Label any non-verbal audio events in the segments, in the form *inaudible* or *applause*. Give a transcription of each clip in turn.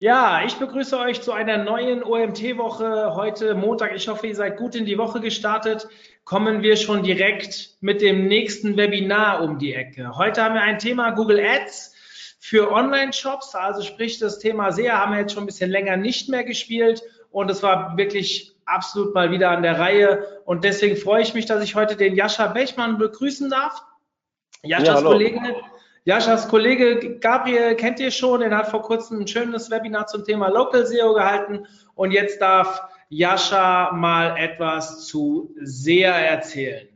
Ja, ich begrüße euch zu einer neuen OMT-Woche. Heute Montag. Ich hoffe, ihr seid gut in die Woche gestartet. Kommen wir schon direkt mit dem nächsten Webinar um die Ecke. Heute haben wir ein Thema Google Ads für Online-Shops. Also sprich, das Thema SEA haben wir jetzt schon ein bisschen länger nicht mehr gespielt. Und es war wirklich absolut mal wieder an der Reihe. Und deswegen freue ich mich, dass ich heute den Jascha Bechmann begrüßen darf. Jaschas Ja, hallo. Kollege Jaschas Kollege Gabriel kennt ihr schon, er hat vor kurzem ein schönes Webinar zum Thema Local SEO gehalten und jetzt darf Jascha mal etwas zu SEA erzählen.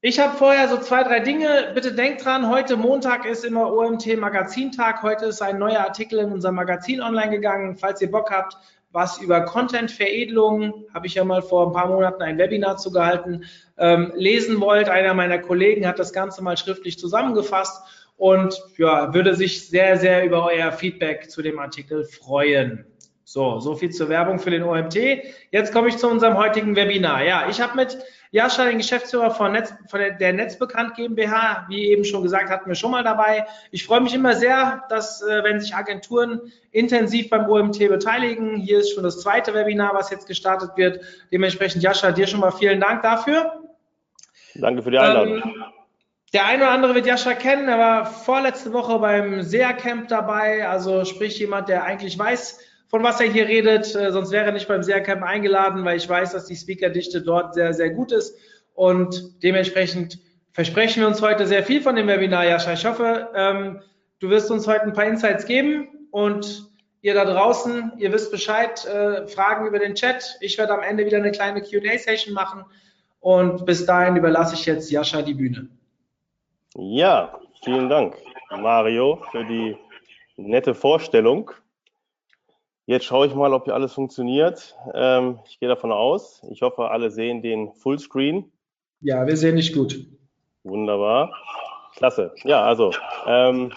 Ich habe vorher so zwei, drei Dinge. Bitte denkt dran, heute Montag ist immer OMT Magazintag. Heute ist ein neuer Artikel in unserem Magazin online gegangen. Falls ihr Bock habt, was über Content-Veredelung, habe ich ja mal vor ein paar Monaten ein Webinar zu gehalten, ähm, lesen wollt. Einer meiner Kollegen hat das Ganze mal schriftlich zusammengefasst und ja, würde sich sehr, sehr über euer Feedback zu dem Artikel freuen. So, so viel zur Werbung für den OMT. Jetzt komme ich zu unserem heutigen Webinar. Ja, ich habe mit Jascha, den Geschäftsführer von, Netz, von der, Netzbekannt GmbH, wie eben schon gesagt, hatten wir schon mal dabei. Ich freue mich immer sehr, dass, äh, wenn sich Agenturen intensiv beim OMT beteiligen. Hier ist schon das zweite Webinar, was jetzt gestartet wird. Dementsprechend, Jascha, dir schon mal vielen Dank dafür. Danke für die Einladung. Ähm, der eine oder andere wird Jascha kennen, er war vorletzte Woche beim SEA Camp dabei, also sprich jemand, der eigentlich weiß, von was er hier redet, äh, sonst wäre er nicht beim SEA Camp eingeladen, weil ich weiß, dass die Speakerdichte dort sehr, sehr gut ist und dementsprechend versprechen wir uns heute sehr viel von dem Webinar, Jascha. Ich hoffe, ähm, du wirst uns heute ein paar Insights geben und ihr da draußen, ihr wisst Bescheid, äh, Fragen über den Chat. Ich werde am Ende wieder eine kleine Q&A-Session machen und bis dahin überlasse ich jetzt Jascha die Bühne. Ja, vielen Dank, Mario, für die nette Vorstellung. Jetzt schaue ich mal, ob hier alles funktioniert. Ähm, ich gehe davon aus. Ich hoffe, alle sehen den Fullscreen. Ja, wir sehen dich gut. Wunderbar. Klasse. Ja, also ähm,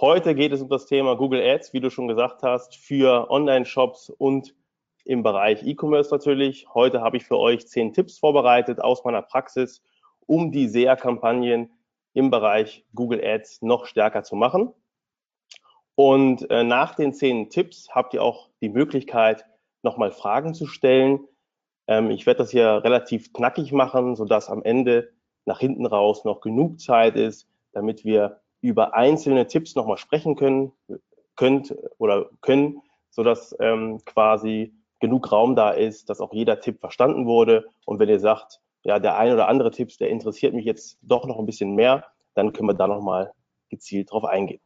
heute geht es um das Thema Google Ads, wie du schon gesagt hast, für Online-Shops und im Bereich E-Commerce natürlich. Heute habe ich für euch zehn Tipps vorbereitet aus meiner Praxis, um die SEA-Kampagnen im Bereich Google Ads noch stärker zu machen. Und äh, nach den zehn Tipps habt ihr auch die Möglichkeit, nochmal Fragen zu stellen. Ähm, ich werde das hier relativ knackig machen, sodass am Ende nach hinten raus noch genug Zeit ist, damit wir über einzelne Tipps nochmal sprechen können, könnt oder können, sodass ähm, quasi genug Raum da ist, dass auch jeder Tipp verstanden wurde. Und wenn ihr sagt, ja, der ein oder andere Tipp, der interessiert mich jetzt doch noch ein bisschen mehr, dann können wir da nochmal gezielt drauf eingehen.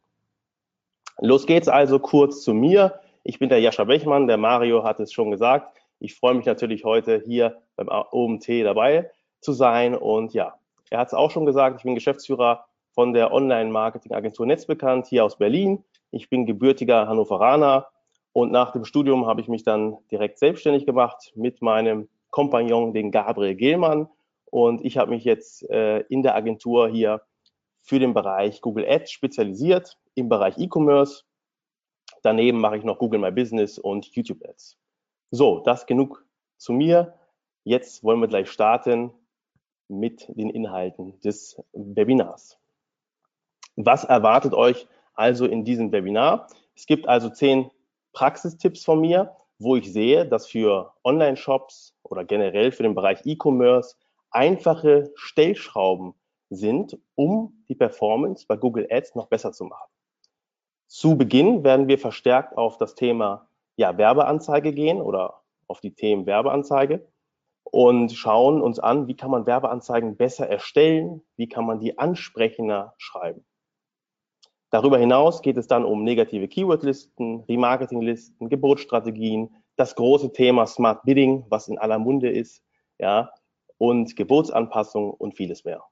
Los geht's also kurz zu mir. Ich bin der Jascha Bechmann, der Mario hat es schon gesagt. Ich freue mich natürlich heute hier beim OMT dabei zu sein. Und ja, er hat es auch schon gesagt, ich bin Geschäftsführer von der Online-Marketing-Agentur Netzbekannt hier aus Berlin. Ich bin gebürtiger Hannoveraner und nach dem Studium habe ich mich dann direkt selbstständig gemacht mit meinem Kompagnon, den Gabriel Gehlmann. Und ich habe mich jetzt äh, in der Agentur hier für den Bereich Google Ads spezialisiert, im Bereich E-Commerce. Daneben mache ich noch Google My Business und YouTube Ads. So, das genug zu mir. Jetzt wollen wir gleich starten mit den Inhalten des Webinars. Was erwartet euch also in diesem Webinar? Es gibt also zehn Praxistipps von mir, wo ich sehe, dass für Online-Shops oder generell für den Bereich E-Commerce einfache Stellschrauben sind, um die Performance bei Google Ads noch besser zu machen. Zu Beginn werden wir verstärkt auf das Thema ja, Werbeanzeige gehen oder auf die Themen Werbeanzeige und schauen uns an, wie kann man Werbeanzeigen besser erstellen, wie kann man die ansprechender schreiben. Darüber hinaus geht es dann um negative Keywordlisten, Remarketinglisten, Geburtsstrategien, das große Thema Smart Bidding, was in aller Munde ist, ja, und Geburtsanpassung und vieles mehr.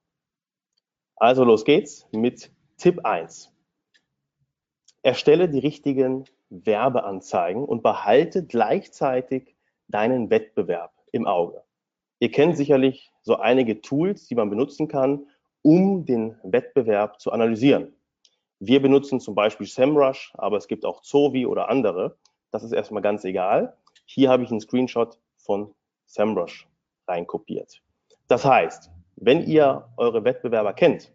Also los geht's mit Tipp 1. Erstelle die richtigen Werbeanzeigen und behalte gleichzeitig deinen Wettbewerb im Auge. Ihr kennt sicherlich so einige Tools, die man benutzen kann, um den Wettbewerb zu analysieren. Wir benutzen zum Beispiel SEMrush, aber es gibt auch Zovi oder andere. Das ist erstmal ganz egal. Hier habe ich einen Screenshot von SEMrush reinkopiert. Das heißt, wenn ihr eure Wettbewerber kennt,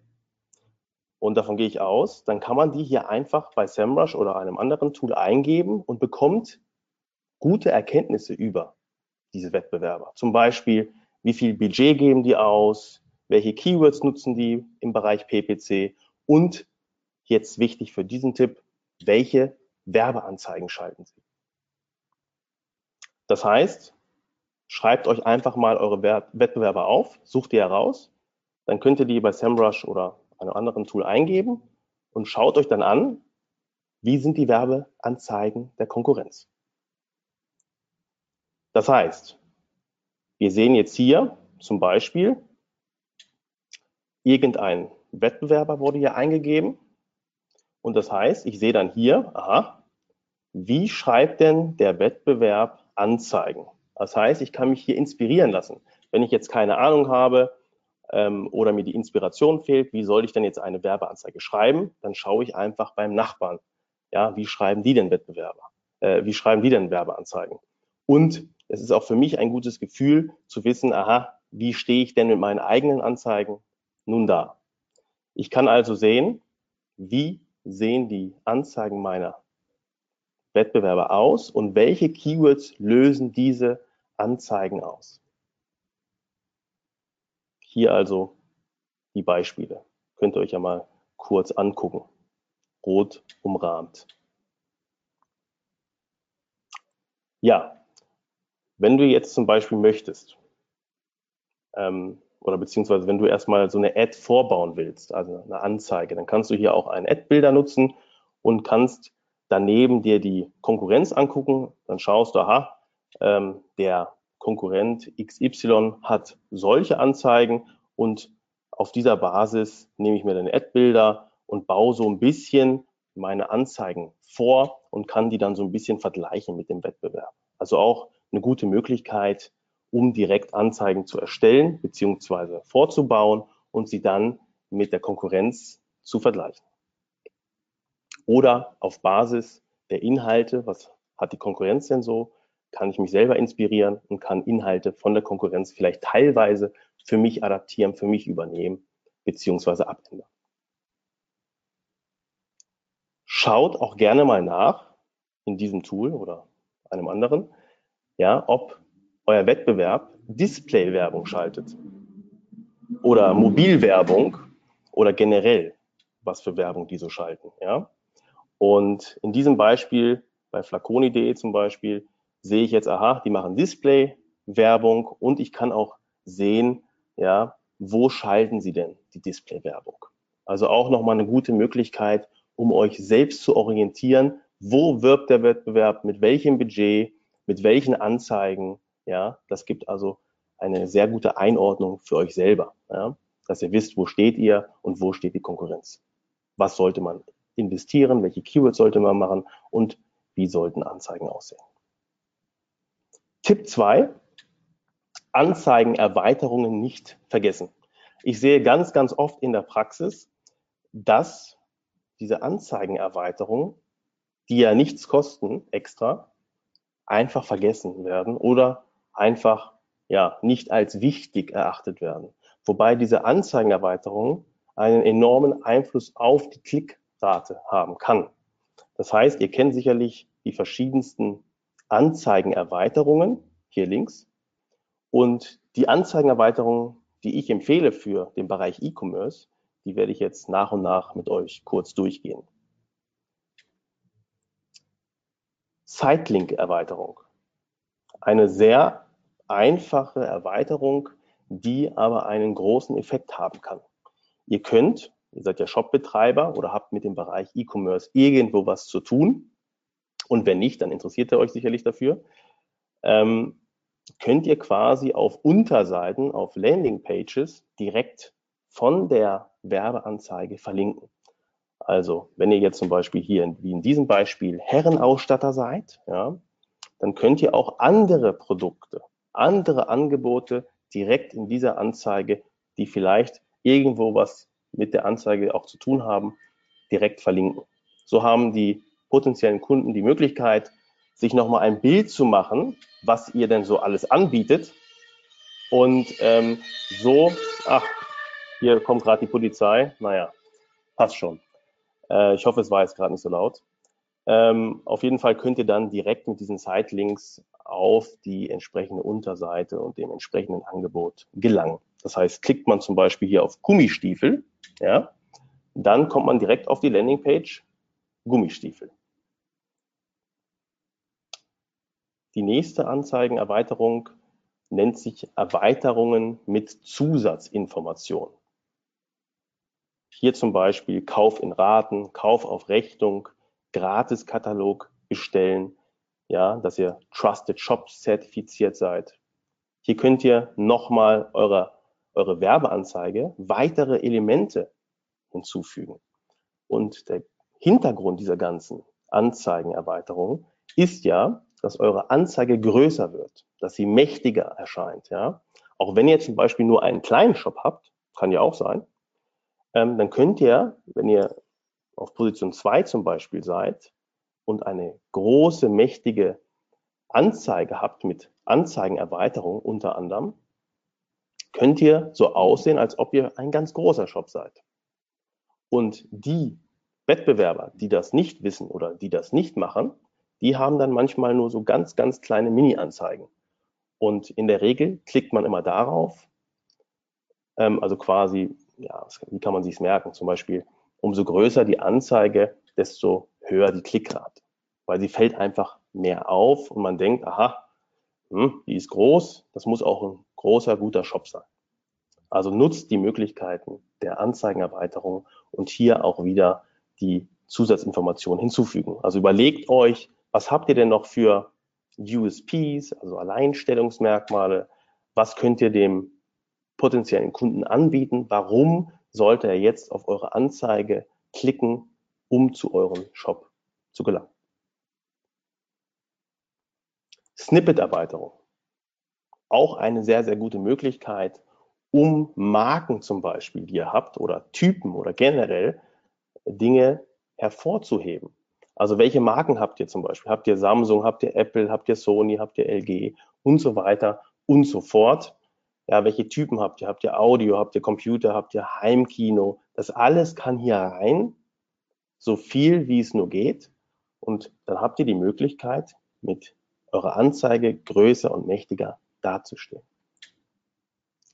und davon gehe ich aus, dann kann man die hier einfach bei SEMrush oder einem anderen Tool eingeben und bekommt gute Erkenntnisse über diese Wettbewerber. Zum Beispiel, wie viel Budget geben die aus, welche Keywords nutzen die im Bereich PPC und jetzt wichtig für diesen Tipp, welche Werbeanzeigen schalten sie. Das heißt, schreibt euch einfach mal eure Wettbewerber auf, sucht die heraus, dann könnt ihr die bei SEMrush oder einem anderen Tool eingeben und schaut euch dann an, wie sind die Werbeanzeigen der Konkurrenz. Das heißt, wir sehen jetzt hier zum Beispiel, irgendein Wettbewerber wurde hier eingegeben. Und das heißt, ich sehe dann hier, aha, wie schreibt denn der Wettbewerb Anzeigen? Das heißt, ich kann mich hier inspirieren lassen. Wenn ich jetzt keine Ahnung habe ähm, oder mir die Inspiration fehlt, wie soll ich denn jetzt eine Werbeanzeige schreiben? Dann schaue ich einfach beim Nachbarn. Ja, wie schreiben die denn Wettbewerber? Äh, wie schreiben die denn Werbeanzeigen? Und es ist auch für mich ein gutes Gefühl zu wissen, aha, wie stehe ich denn mit meinen eigenen Anzeigen nun da? Ich kann also sehen, wie sehen die Anzeigen meiner Wettbewerber aus und welche Keywords lösen diese Anzeigen aus. Hier also die Beispiele. Könnt ihr euch ja mal kurz angucken. Rot umrahmt. Ja, wenn du jetzt zum Beispiel möchtest, ähm, oder beziehungsweise wenn du erstmal so eine Ad vorbauen willst, also eine Anzeige, dann kannst du hier auch einen Ad-Bilder nutzen und kannst daneben dir die Konkurrenz angucken. Dann schaust du, aha, ähm, der Konkurrent XY hat solche Anzeigen und auf dieser Basis nehme ich mir dann Ad-Bilder und baue so ein bisschen meine Anzeigen vor und kann die dann so ein bisschen vergleichen mit dem Wettbewerb. Also auch eine gute Möglichkeit, um direkt Anzeigen zu erstellen bzw. vorzubauen und sie dann mit der Konkurrenz zu vergleichen. Oder auf Basis der Inhalte, was hat die Konkurrenz denn so, kann ich mich selber inspirieren und kann Inhalte von der Konkurrenz vielleicht teilweise für mich adaptieren, für mich übernehmen bzw. abändern. Schaut auch gerne mal nach in diesem Tool oder einem anderen, ja, ob euer Wettbewerb Display-Werbung schaltet oder Mobilwerbung oder generell was für Werbung die so schalten. Ja? Und in diesem Beispiel bei flaconi.de zum Beispiel sehe ich jetzt, aha, die machen Display-Werbung und ich kann auch sehen, ja, wo schalten sie denn die Display-Werbung? Also auch nochmal eine gute Möglichkeit, um euch selbst zu orientieren, wo wirbt der Wettbewerb, mit welchem Budget, mit welchen Anzeigen. Ja, das gibt also eine sehr gute Einordnung für euch selber, ja, dass ihr wisst, wo steht ihr und wo steht die Konkurrenz. Was sollte man investieren, welche Keywords sollte man machen und wie sollten Anzeigen aussehen. Tipp 2, Anzeigenerweiterungen nicht vergessen. Ich sehe ganz, ganz oft in der Praxis, dass diese Anzeigenerweiterungen, die ja nichts kosten extra, einfach vergessen werden oder einfach ja nicht als wichtig erachtet werden. Wobei diese Anzeigenerweiterung einen enormen Einfluss auf die Klickrate haben kann. Das heißt, ihr kennt sicherlich die verschiedensten Anzeigenerweiterungen, hier links. Und die Anzeigenerweiterungen, die ich empfehle für den Bereich E-Commerce, die werde ich jetzt nach und nach mit euch kurz durchgehen. Sitelink-Erweiterung. Eine sehr einfache Erweiterung, die aber einen großen Effekt haben kann. Ihr könnt, ihr seid ja Shopbetreiber oder habt mit dem Bereich E-Commerce irgendwo was zu tun. Und wenn nicht, dann interessiert ihr euch sicherlich dafür. Ähm, könnt ihr quasi auf Unterseiten, auf Landingpages direkt von der Werbeanzeige verlinken. Also, wenn ihr jetzt zum Beispiel hier, wie in diesem Beispiel, Herrenausstatter seid, ja, dann könnt ihr auch andere Produkte, andere Angebote direkt in dieser Anzeige, die vielleicht irgendwo was mit der Anzeige auch zu tun haben, direkt verlinken. So haben die potenziellen Kunden die Möglichkeit, sich nochmal ein Bild zu machen, was ihr denn so alles anbietet. Und ähm, so, ach, hier kommt gerade die Polizei. Naja, passt schon. Äh, ich hoffe, es war jetzt gerade nicht so laut. Ähm, auf jeden Fall könnt ihr dann direkt mit diesen Sitelinks auf die entsprechende Unterseite und dem entsprechenden Angebot gelangen. Das heißt, klickt man zum Beispiel hier auf Gummistiefel, ja, dann kommt man direkt auf die Landingpage Gummistiefel. Die nächste Anzeigenerweiterung nennt sich Erweiterungen mit Zusatzinformation. Hier zum Beispiel Kauf in Raten, Kauf auf Rechnung, Gratiskatalog bestellen, ja, dass ihr Trusted Shops zertifiziert seid. Hier könnt ihr nochmal eure, eure Werbeanzeige weitere Elemente hinzufügen. Und der Hintergrund dieser ganzen Anzeigenerweiterung ist ja, dass eure Anzeige größer wird, dass sie mächtiger erscheint. Ja? Auch wenn ihr zum Beispiel nur einen kleinen Shop habt, kann ja auch sein, ähm, dann könnt ihr, wenn ihr auf Position 2 zum Beispiel seid und eine große, mächtige Anzeige habt mit Anzeigenerweiterung unter anderem, könnt ihr so aussehen, als ob ihr ein ganz großer Shop seid. Und die Wettbewerber, die das nicht wissen oder die das nicht machen, die haben dann manchmal nur so ganz, ganz kleine Mini-Anzeigen. Und in der Regel klickt man immer darauf, ähm, also quasi, ja, wie kann man sich merken? Zum Beispiel, umso größer die Anzeige, desto höher die Klickrate. Weil sie fällt einfach mehr auf und man denkt, aha, hm, die ist groß, das muss auch ein großer, guter Shop sein. Also nutzt die Möglichkeiten der Anzeigenerweiterung und hier auch wieder die Zusatzinformationen hinzufügen. Also überlegt euch, was habt ihr denn noch für USPs, also Alleinstellungsmerkmale? Was könnt ihr dem potenziellen Kunden anbieten? Warum sollte er jetzt auf eure Anzeige klicken, um zu eurem Shop zu gelangen? Snippet-Erweiterung. Auch eine sehr, sehr gute Möglichkeit, um Marken zum Beispiel, die ihr habt, oder Typen oder generell Dinge hervorzuheben. Also welche Marken habt ihr zum Beispiel? Habt ihr Samsung, habt ihr Apple, habt ihr Sony, habt ihr LG und so weiter und so fort. Ja, welche Typen habt ihr? Habt ihr Audio, habt ihr Computer, habt ihr Heimkino? Das alles kann hier rein, so viel wie es nur geht. Und dann habt ihr die Möglichkeit, mit eurer Anzeige größer und mächtiger dazustehen.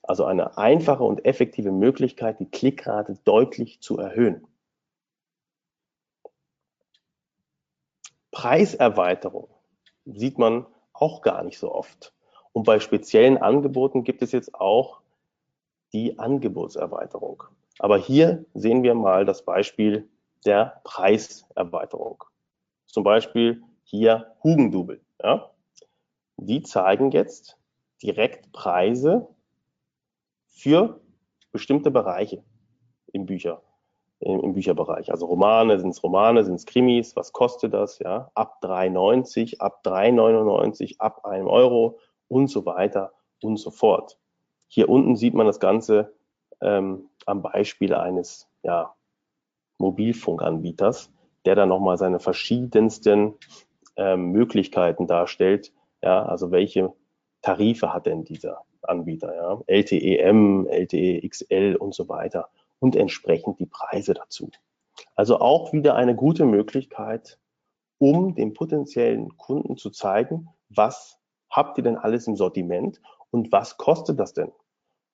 Also eine einfache und effektive Möglichkeit, die Klickrate deutlich zu erhöhen. Preiserweiterung sieht man auch gar nicht so oft. Und bei speziellen Angeboten gibt es jetzt auch die Angebotserweiterung. Aber hier sehen wir mal das Beispiel der Preiserweiterung. Zum Beispiel hier Hugendubel. Ja? Die zeigen jetzt direkt Preise für bestimmte Bereiche im Bücher, im, im Bücherbereich. Also Romane, sind es Romane, sind es Krimis, was kostet das? Ja, ab 3,90, ab 3,99, ab einem Euro und so weiter und so fort. Hier unten sieht man das Ganze ähm, am Beispiel eines ja, Mobilfunkanbieters, der dann nochmal seine verschiedensten ähm, Möglichkeiten darstellt. Ja, also welche Tarife hat denn dieser Anbieter? Ja? LTE-M, LTE-XL und so weiter und entsprechend die Preise dazu. Also auch wieder eine gute Möglichkeit, um dem potenziellen Kunden zu zeigen, was habt ihr denn alles im Sortiment und was kostet das denn?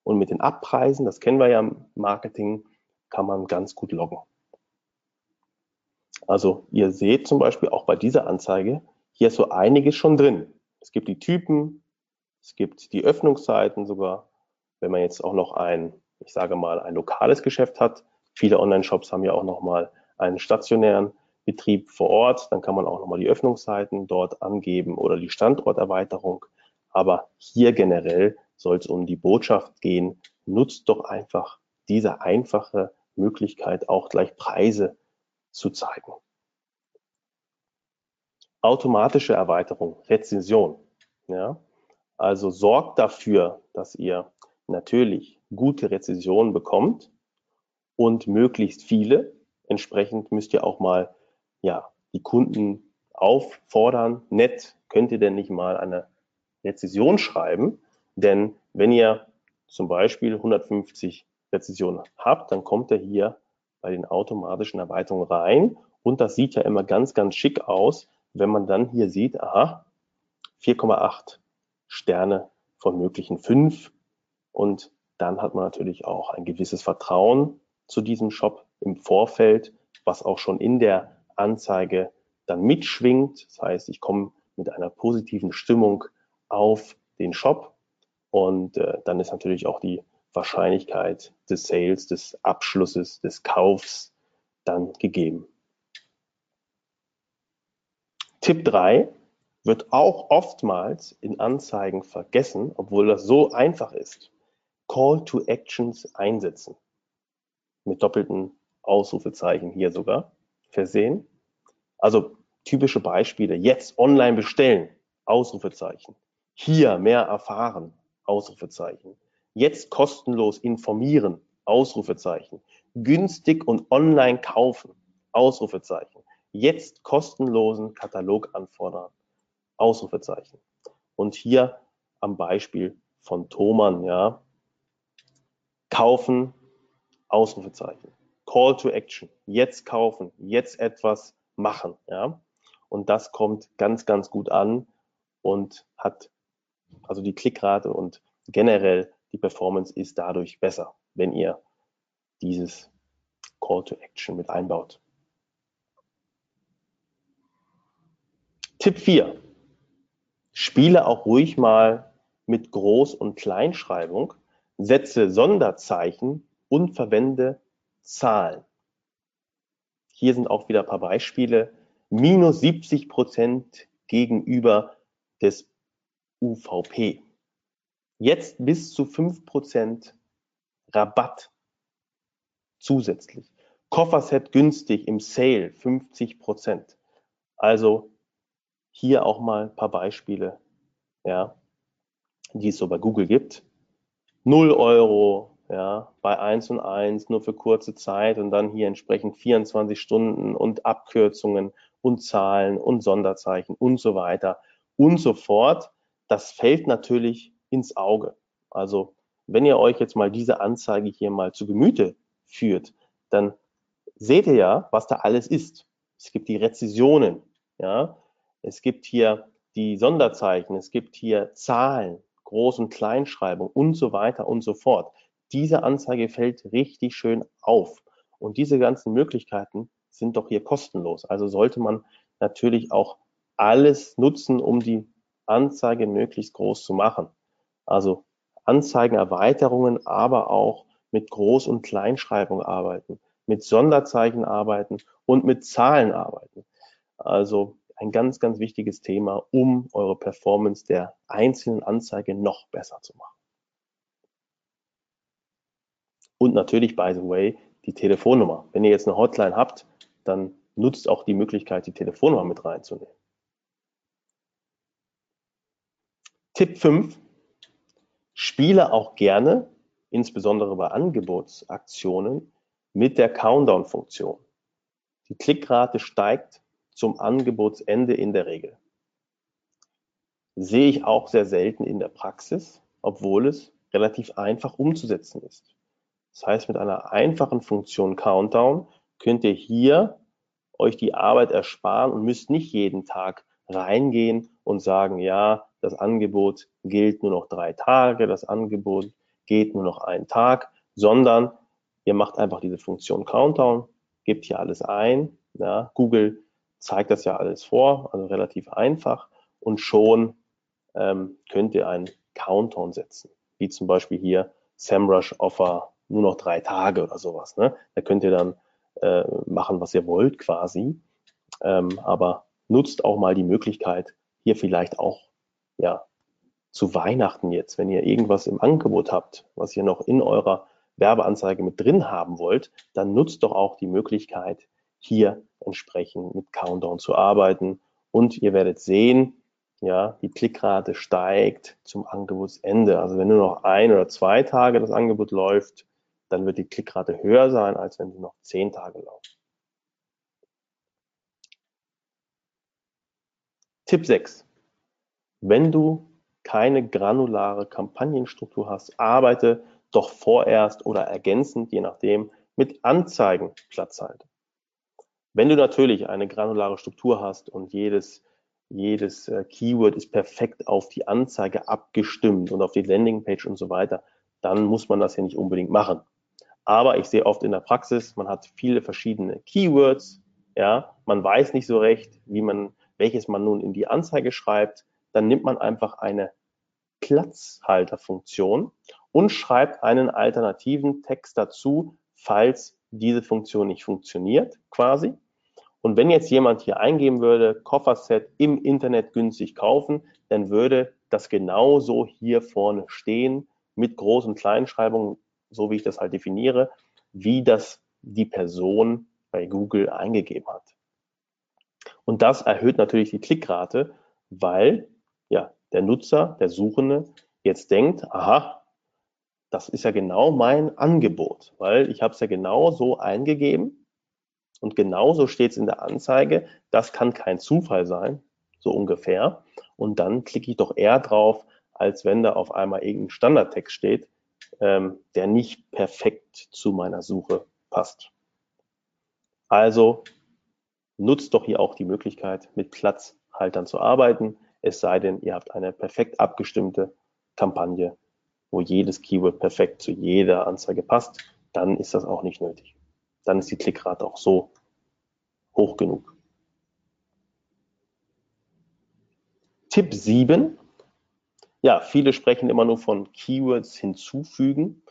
Und mit den Abpreisen, das kennen wir ja im Marketing, kann man ganz gut loggen. Also ihr seht zum Beispiel auch bei dieser Anzeige, hier ist so einiges schon drin. Es gibt die Typen, es gibt die Öffnungszeiten sogar. Wenn man jetzt auch noch ein, ich sage mal, ein lokales Geschäft hat, viele Online-Shops haben ja auch noch mal einen stationären Betrieb vor Ort, dann kann man auch noch mal die Öffnungszeiten dort angeben oder die Standorterweiterung. Aber hier generell soll es um die Botschaft gehen, nutzt doch einfach diese einfache Möglichkeit, auch gleich Preise zu zeigen. Automatische Erweiterung, Rezension. Ja? Also sorgt dafür, dass ihr natürlich gute Rezensionen bekommt und möglichst viele. Entsprechend müsst ihr auch mal ja, die Kunden auffordern, nett, könnt ihr denn nicht mal eine Rezension schreiben? Denn wenn ihr zum Beispiel 150 Rezensionen habt, dann kommt er hier bei den automatischen Erweiterungen rein und das sieht ja immer ganz, ganz schick aus, wenn man dann hier sieht, aha, 4,8 Sterne von möglichen 5 und dann hat man natürlich auch ein gewisses Vertrauen zu diesem Shop im Vorfeld, was auch schon in der Anzeige dann mitschwingt. Das heißt, ich komme mit einer positiven Stimmung auf den Shop und äh, dann ist natürlich auch die Wahrscheinlichkeit des Sales, des Abschlusses, des Kaufs dann gegeben. Tipp 3 wird auch oftmals in Anzeigen vergessen, obwohl das so einfach ist. Call to Actions einsetzen. Mit doppelten Ausrufezeichen hier sogar versehen. Also typische Beispiele. Jetzt online bestellen. Ausrufezeichen. Hier mehr erfahren. Ausrufezeichen. Jetzt kostenlos informieren. Ausrufezeichen. Günstig und online kaufen. Ausrufezeichen. Jetzt kostenlosen Katalog anfordern. Ausrufezeichen. Und hier am Beispiel von Thomann, ja. Kaufen, Ausrufezeichen. Call to Action. Jetzt kaufen, jetzt etwas machen, ja. Und das kommt ganz, ganz gut an und hat also die Klickrate und generell die Performance ist dadurch besser, wenn ihr dieses Call to Action mit einbaut. Tipp 4. Spiele auch ruhig mal mit Groß- und Kleinschreibung, setze Sonderzeichen und verwende Zahlen. Hier sind auch wieder ein paar Beispiele. Minus 70 Prozent gegenüber des UVP. Jetzt bis zu 5 Prozent Rabatt zusätzlich. Kofferset günstig im Sale 50 Prozent. Also hier auch mal ein paar Beispiele, ja, die es so bei Google gibt. 0 Euro, ja, bei 1 und 1 nur für kurze Zeit und dann hier entsprechend 24 Stunden und Abkürzungen und Zahlen und Sonderzeichen und so weiter und so fort. Das fällt natürlich ins Auge. Also wenn ihr euch jetzt mal diese Anzeige hier mal zu Gemüte führt, dann seht ihr ja, was da alles ist. Es gibt die Rezessionen, ja, es gibt hier die Sonderzeichen, es gibt hier Zahlen, Groß- und Kleinschreibung und so weiter und so fort. Diese Anzeige fällt richtig schön auf. Und diese ganzen Möglichkeiten sind doch hier kostenlos. Also sollte man natürlich auch alles nutzen, um die Anzeige möglichst groß zu machen. Also Anzeigenerweiterungen, aber auch mit Groß- und Kleinschreibung arbeiten, mit Sonderzeichen arbeiten und mit Zahlen arbeiten. Also ein ganz, ganz wichtiges Thema, um eure Performance der einzelnen Anzeige noch besser zu machen. Und natürlich, by the way, die Telefonnummer. Wenn ihr jetzt eine Hotline habt, dann nutzt auch die Möglichkeit, die Telefonnummer mit reinzunehmen. Tipp 5. Spiele auch gerne, insbesondere bei Angebotsaktionen, mit der Countdown-Funktion. Die Klickrate steigt zum Angebotsende in der Regel. Sehe ich auch sehr selten in der Praxis, obwohl es relativ einfach umzusetzen ist. Das heißt, mit einer einfachen Funktion Countdown könnt ihr hier euch die Arbeit ersparen und müsst nicht jeden Tag reingehen und sagen, ja, das Angebot gilt nur noch drei Tage, das Angebot geht nur noch einen Tag, sondern ihr macht einfach diese Funktion Countdown, gebt hier alles ein. Ja, Google zeigt das ja alles vor, also relativ einfach und schon ähm, könnt ihr einen Countdown setzen, wie zum Beispiel hier SEMrush Offer nur noch drei Tage oder sowas. Ne? Da könnt ihr dann äh, machen, was ihr wollt quasi, ähm, aber nutzt auch mal die Möglichkeit, hier vielleicht auch ja zu Weihnachten jetzt, wenn ihr irgendwas im Angebot habt, was ihr noch in eurer Werbeanzeige mit drin haben wollt, dann nutzt doch auch die Möglichkeit, hier entsprechend mit Countdown zu arbeiten. Und ihr werdet sehen, ja, die Klickrate steigt zum Angebotsende. Also wenn nur noch ein oder zwei Tage das Angebot läuft, dann wird die Klickrate höher sein, als wenn sie noch zehn Tage läuft. Tipp 6. Wenn du keine granulare Kampagnenstruktur hast, arbeite doch vorerst oder ergänzend, je nachdem, mit Anzeigenplatzhalter. Wenn du natürlich eine granulare Struktur hast und jedes, jedes äh, Keyword ist perfekt auf die Anzeige abgestimmt und auf die Landingpage und so weiter, dann muss man das ja nicht unbedingt machen. Aber ich sehe oft in der Praxis, man hat viele verschiedene Keywords, ja, man weiß nicht so recht, wie man welches man nun in die Anzeige schreibt, dann nimmt man einfach eine Platzhalterfunktion und schreibt einen alternativen Text dazu, falls diese Funktion nicht funktioniert, quasi. Und wenn jetzt jemand hier eingeben würde, Kofferset im Internet günstig kaufen, dann würde das genauso hier vorne stehen mit Groß- und Kleinschreibung, so wie ich das halt definiere, wie das die Person bei Google eingegeben hat. Und das erhöht natürlich die Klickrate, weil ja, der Nutzer, der Suchende jetzt denkt, aha, das ist ja genau mein Angebot, weil ich habe es ja genau so eingegeben und genauso steht es in der Anzeige. Das kann kein Zufall sein, so ungefähr. Und dann klicke ich doch eher drauf, als wenn da auf einmal irgendein Standardtext steht, ähm, der nicht perfekt zu meiner Suche passt. Also nutzt doch hier auch die Möglichkeit, mit Platzhaltern zu arbeiten, es sei denn, ihr habt eine perfekt abgestimmte Kampagne, wo jedes Keyword perfekt zu jeder Anzeige passt, dann ist das auch nicht nötig. Dann ist die Klickrate auch so hoch genug. Tipp 7. Ja, viele sprechen immer nur von Keywords hinzufügen.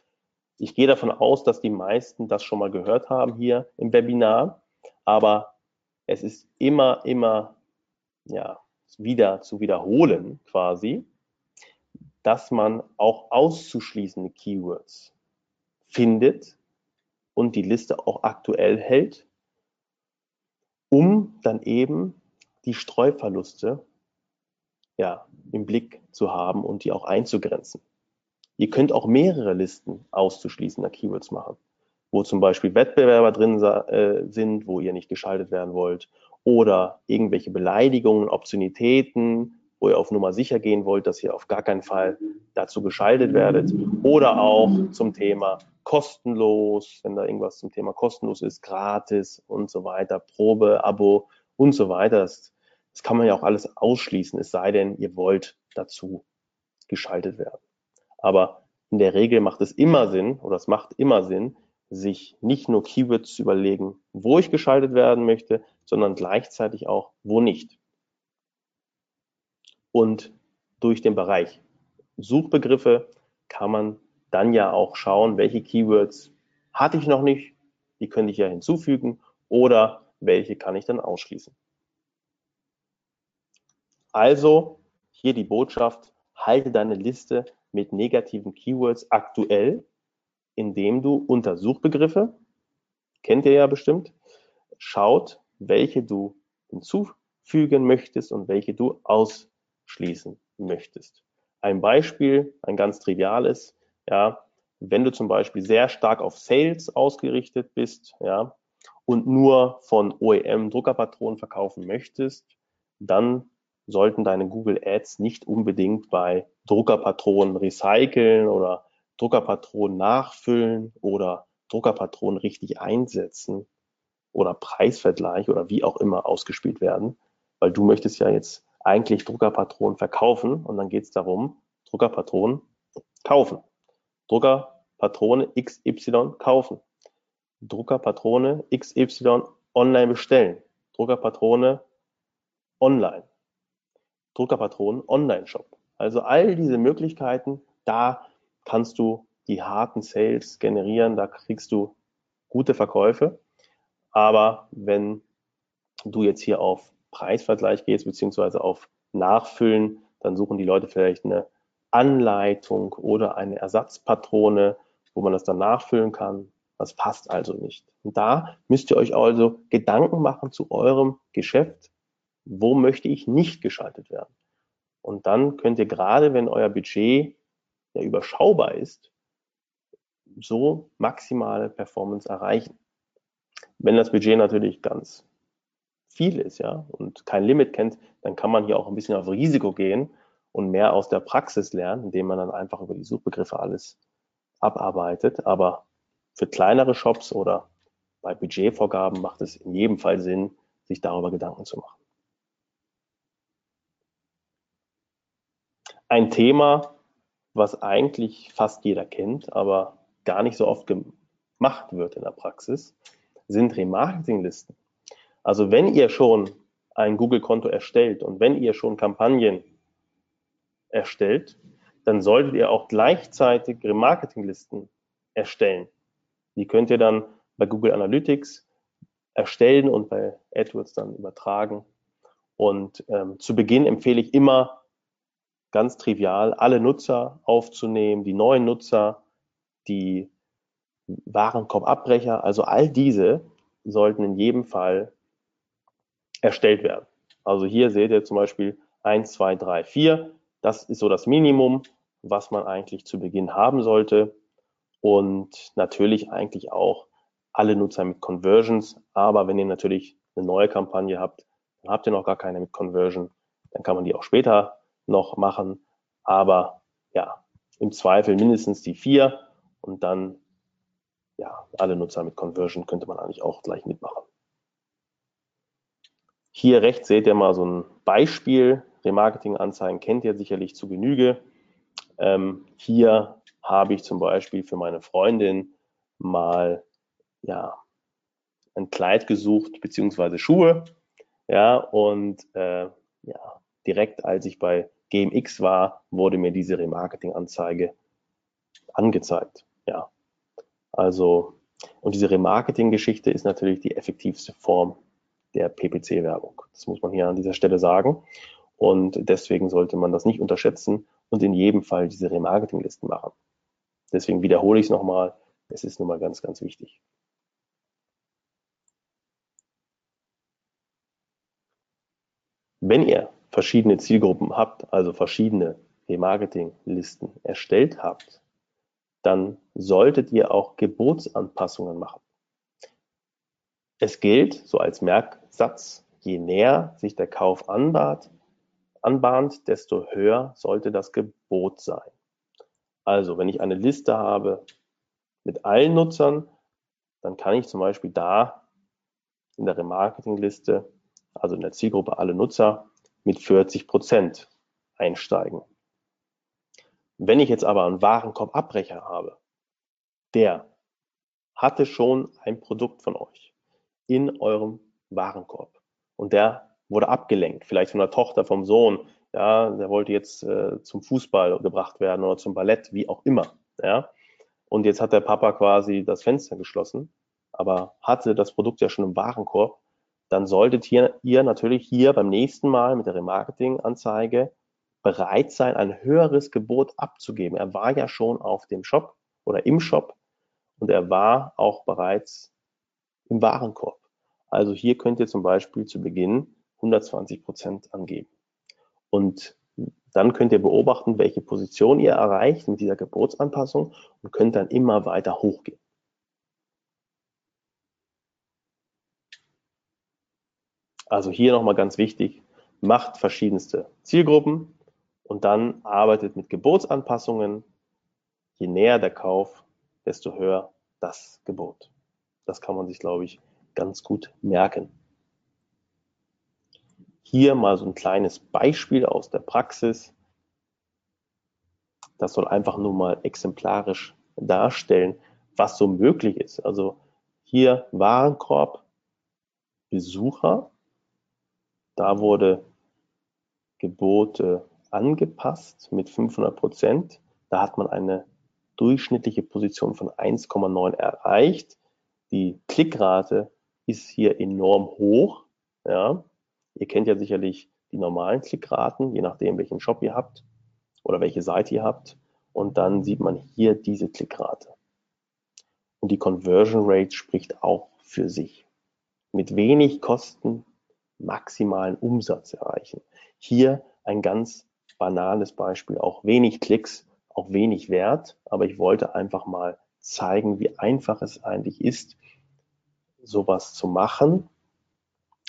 Ich gehe davon aus, dass die meisten das schon mal gehört haben hier im Webinar, aber es ist immer, immer, ja, wieder zu wiederholen quasi, dass man auch auszuschließende Keywords findet und die Liste auch aktuell hält, um dann eben die Streuverluste ja, im Blick zu haben und die auch einzugrenzen. Ihr könnt auch mehrere Listen auszuschließender Keywords machen wo zum Beispiel Wettbewerber drin äh, sind, wo ihr nicht geschaltet werden wollt, oder irgendwelche Beleidigungen, Obszönitäten, wo ihr auf Nummer sicher gehen wollt, dass ihr auf gar keinen Fall dazu geschaltet werdet, oder auch zum Thema kostenlos, wenn da irgendwas zum Thema kostenlos ist, gratis und so weiter, Probe, Abo und so weiter. Das, das kann man ja auch alles ausschließen, es sei denn, ihr wollt dazu geschaltet werden. Aber in der Regel macht es immer Sinn, oder es macht immer Sinn, sich nicht nur Keywords zu überlegen, wo ich geschaltet werden möchte, sondern gleichzeitig auch, wo nicht. Und durch den Bereich Suchbegriffe kann man dann ja auch schauen, welche Keywords hatte ich noch nicht, die könnte ich ja hinzufügen oder welche kann ich dann ausschließen. Also hier die Botschaft, halte deine Liste mit negativen Keywords aktuell indem du unter Suchbegriffe, kennt ihr ja bestimmt, schaut, welche du hinzufügen möchtest und welche du ausschließen möchtest. Ein Beispiel, ein ganz triviales, ja, wenn du zum Beispiel sehr stark auf Sales ausgerichtet bist, ja, und nur von OEM Druckerpatronen verkaufen möchtest, dann sollten deine Google Ads nicht unbedingt bei Druckerpatronen recyceln oder Druckerpatronen nachfüllen oder Druckerpatronen richtig einsetzen oder Preisvergleich oder wie auch immer ausgespielt werden, weil du möchtest ja jetzt eigentlich Druckerpatronen verkaufen und dann geht es darum, Druckerpatronen kaufen. Druckerpatrone XY kaufen. Druckerpatrone XY online bestellen. Druckerpatrone online. Druckerpatronen Online-Shop. Also all diese Möglichkeiten, da kannst du die harten Sales generieren, da kriegst du gute Verkäufe. Aber wenn du jetzt hier auf Preisvergleich gehst, beziehungsweise auf Nachfüllen, dann suchen die Leute vielleicht eine Anleitung oder eine Ersatzpatrone, wo man das dann nachfüllen kann. Das passt also nicht. Und da müsst ihr euch also Gedanken machen zu eurem Geschäft. Wo möchte ich nicht geschaltet werden? Und dann könnt ihr gerade, wenn euer Budget ja überschaubar ist, so maximale Performance erreichen. Wenn das Budget natürlich ganz viel ist, ja, und kein Limit kennt, dann kann man hier auch ein bisschen auf Risiko gehen und mehr aus der Praxis lernen, indem man dann einfach über die Suchbegriffe alles abarbeitet. Aber für kleinere Shops oder bei Budgetvorgaben macht es in jedem Fall Sinn, sich darüber Gedanken zu machen. Ein Thema, was eigentlich fast jeder kennt, aber gar nicht so oft gemacht wird in der Praxis, sind Remarketinglisten. Also wenn ihr schon ein Google-Konto erstellt und wenn ihr schon Kampagnen erstellt, dann solltet ihr auch gleichzeitig Remarketinglisten erstellen. Die könnt ihr dann bei Google Analytics erstellen und bei AdWords dann übertragen. Und ähm, zu Beginn empfehle ich immer ganz trivial, alle Nutzer aufzunehmen, die neuen Nutzer, die Warenkorbabbrecher, also all diese sollten in jedem Fall erstellt werden. Also hier seht ihr zum Beispiel 1, 2, 3, 4. Das ist so das Minimum, was man eigentlich zu Beginn haben sollte. Und natürlich eigentlich auch alle Nutzer mit Conversions. Aber wenn ihr natürlich eine neue Kampagne habt, dann habt ihr noch gar keine mit Conversion. Dann kann man die auch später noch machen. Aber ja, im Zweifel mindestens die vier und dann ja, alle Nutzer mit Conversion könnte man eigentlich auch gleich mitmachen. Hier rechts seht ihr mal so ein Beispiel. Remarketing-Anzeigen kennt ihr sicherlich zu Genüge. Ähm, hier habe ich zum Beispiel für meine Freundin mal ja, ein Kleid gesucht, beziehungsweise Schuhe. Ja, und äh, ja, direkt als ich bei GMX war, wurde mir diese Remarketing-Anzeige angezeigt. Ja, also, und diese Remarketing-Geschichte ist natürlich die effektivste Form der PPC-Werbung. Das muss man hier an dieser Stelle sagen. Und deswegen sollte man das nicht unterschätzen und in jedem Fall diese Remarketing-Listen machen. Deswegen wiederhole ich es nochmal. Es ist nun mal ganz, ganz wichtig. Wenn ihr verschiedene Zielgruppen habt, also verschiedene Remarketing-Listen erstellt habt, dann solltet ihr auch Gebotsanpassungen machen. Es gilt, so als Merksatz, je näher sich der Kauf anbahnt, anbahnt, desto höher sollte das Gebot sein. Also, wenn ich eine Liste habe mit allen Nutzern, dann kann ich zum Beispiel da in der Remarketing-Liste, also in der Zielgruppe alle Nutzer, mit 40 Prozent einsteigen. Wenn ich jetzt aber einen Warenkorbabbrecher habe, der hatte schon ein Produkt von euch in eurem Warenkorb und der wurde abgelenkt, vielleicht von der Tochter, vom Sohn, ja, der wollte jetzt äh, zum Fußball gebracht werden oder zum Ballett, wie auch immer, ja. Und jetzt hat der Papa quasi das Fenster geschlossen, aber hatte das Produkt ja schon im Warenkorb, dann solltet ihr, ihr natürlich hier beim nächsten Mal mit der Remarketing-Anzeige bereit sein, ein höheres Gebot abzugeben. Er war ja schon auf dem Shop oder im Shop und er war auch bereits im Warenkorb. Also hier könnt ihr zum Beispiel zu Beginn 120 Prozent angeben. Und dann könnt ihr beobachten, welche Position ihr erreicht mit dieser Gebotsanpassung und könnt dann immer weiter hochgehen. Also hier nochmal ganz wichtig, macht verschiedenste Zielgruppen, und dann arbeitet mit Gebotsanpassungen. Je näher der Kauf, desto höher das Gebot. Das kann man sich, glaube ich, ganz gut merken. Hier mal so ein kleines Beispiel aus der Praxis. Das soll einfach nur mal exemplarisch darstellen, was so möglich ist. Also hier Warenkorb, Besucher. Da wurde Gebote angepasst mit 500 Prozent. Da hat man eine durchschnittliche Position von 1,9 erreicht. Die Klickrate ist hier enorm hoch. Ja. Ihr kennt ja sicherlich die normalen Klickraten, je nachdem, welchen Shop ihr habt oder welche Seite ihr habt. Und dann sieht man hier diese Klickrate. und die Conversion Rate spricht auch für sich. Mit wenig Kosten maximalen Umsatz erreichen. Hier ein ganz banales Beispiel, auch wenig Klicks, auch wenig Wert, aber ich wollte einfach mal zeigen, wie einfach es eigentlich ist, sowas zu machen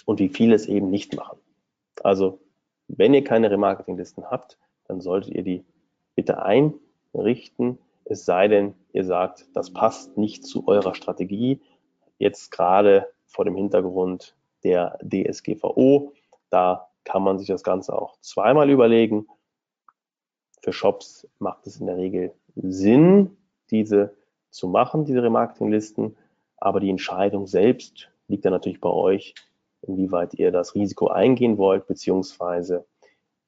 und wie viele es eben nicht machen. Also, wenn ihr keine Remarketinglisten habt, dann solltet ihr die bitte einrichten, es sei denn, ihr sagt, das passt nicht zu eurer Strategie, jetzt gerade vor dem Hintergrund der DSGVO. Da kann man sich das Ganze auch zweimal überlegen. Für Shops macht es in der Regel Sinn, diese zu machen, diese Remarketinglisten. Aber die Entscheidung selbst liegt dann natürlich bei euch, inwieweit ihr das Risiko eingehen wollt, beziehungsweise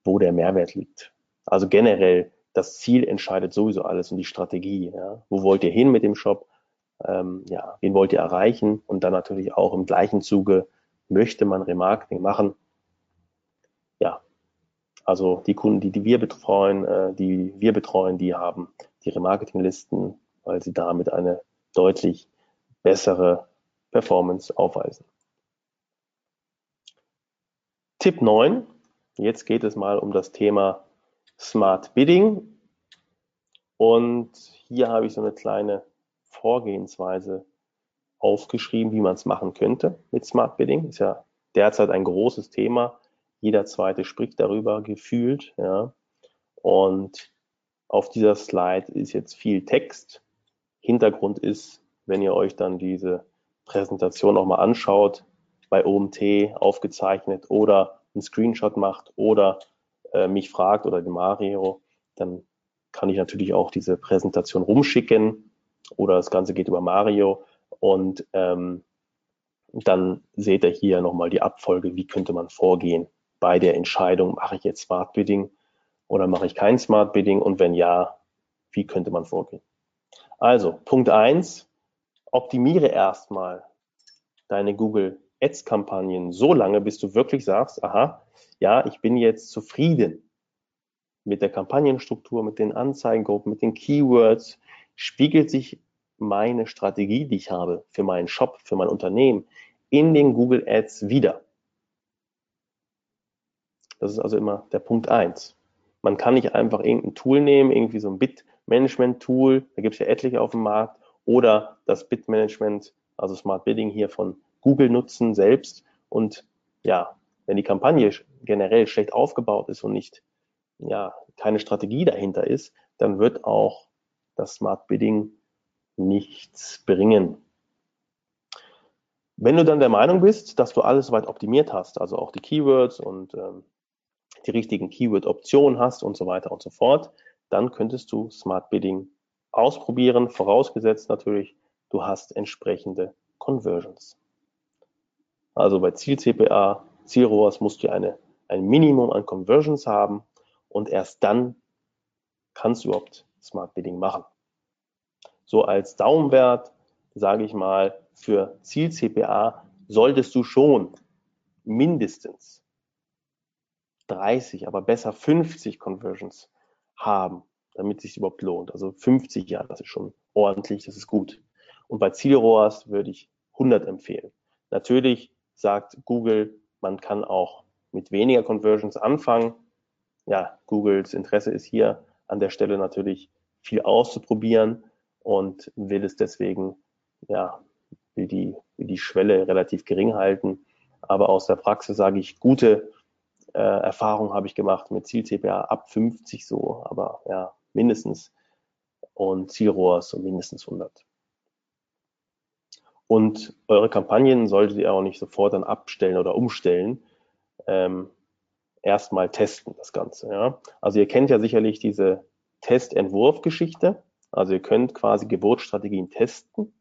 wo der Mehrwert liegt. Also generell, das Ziel entscheidet sowieso alles und die Strategie. Ja. Wo wollt ihr hin mit dem Shop? Ähm, ja, wen wollt ihr erreichen? Und dann natürlich auch im gleichen Zuge, möchte man Remarketing machen? Ja, also die Kunden, die, die wir betreuen, äh, die wir betreuen, die haben die Remarketinglisten, weil sie damit eine deutlich bessere Performance aufweisen. Tipp 9. Jetzt geht es mal um das Thema Smart Bidding. Und hier habe ich so eine kleine Vorgehensweise aufgeschrieben, wie man es machen könnte mit Smart Bidding. Ist ja derzeit ein großes Thema. Jeder zweite spricht darüber gefühlt. Ja. Und auf dieser Slide ist jetzt viel Text. Hintergrund ist, wenn ihr euch dann diese Präsentation nochmal anschaut, bei OMT aufgezeichnet oder einen Screenshot macht oder äh, mich fragt oder den Mario, dann kann ich natürlich auch diese Präsentation rumschicken oder das Ganze geht über Mario und ähm, dann seht ihr hier nochmal die Abfolge, wie könnte man vorgehen bei der Entscheidung, mache ich jetzt Smart Bidding oder mache ich kein Smart Bidding und wenn ja, wie könnte man vorgehen? Also, Punkt eins: optimiere erstmal deine Google Ads Kampagnen so lange, bis du wirklich sagst, aha, ja, ich bin jetzt zufrieden mit der Kampagnenstruktur, mit den Anzeigengruppen, mit den Keywords, spiegelt sich meine Strategie, die ich habe für meinen Shop, für mein Unternehmen in den Google Ads wieder. Das ist also immer der Punkt eins. Man kann nicht einfach irgendein Tool nehmen, irgendwie so ein Bit-Management-Tool, da gibt es ja etliche auf dem Markt, oder das Bit-Management, also Smart Bidding hier von Google nutzen selbst. Und ja, wenn die Kampagne generell schlecht aufgebaut ist und nicht, ja, keine Strategie dahinter ist, dann wird auch das Smart Bidding nichts bringen. Wenn du dann der Meinung bist, dass du alles weit optimiert hast, also auch die Keywords und ähm, die richtigen Keyword-Optionen hast und so weiter und so fort, dann könntest du Smart Bidding ausprobieren, vorausgesetzt natürlich, du hast entsprechende Conversions. Also bei Ziel-CPA, Ziel-ROAS musst du eine, ein Minimum an Conversions haben und erst dann kannst du überhaupt Smart Bidding machen. So als Daumenwert, sage ich mal, für Ziel-CPA solltest du schon mindestens 30, aber besser 50 Conversions haben, damit es sich überhaupt lohnt. Also 50, ja, das ist schon ordentlich, das ist gut. Und bei Zielrohrs würde ich 100 empfehlen. Natürlich sagt Google, man kann auch mit weniger Conversions anfangen. Ja, Googles Interesse ist hier an der Stelle natürlich viel auszuprobieren und will es deswegen, ja, will die, will die Schwelle relativ gering halten. Aber aus der Praxis sage ich, gute äh, Erfahrungen habe ich gemacht mit Ziel-CPA ab 50 so, aber ja, mindestens. Und Zielrohr so mindestens 100. Und eure Kampagnen solltet ihr auch nicht sofort dann abstellen oder umstellen. Ähm, erstmal testen das Ganze. Ja? Also ihr kennt ja sicherlich diese Testentwurf-Geschichte. Also ihr könnt quasi Geburtsstrategien testen.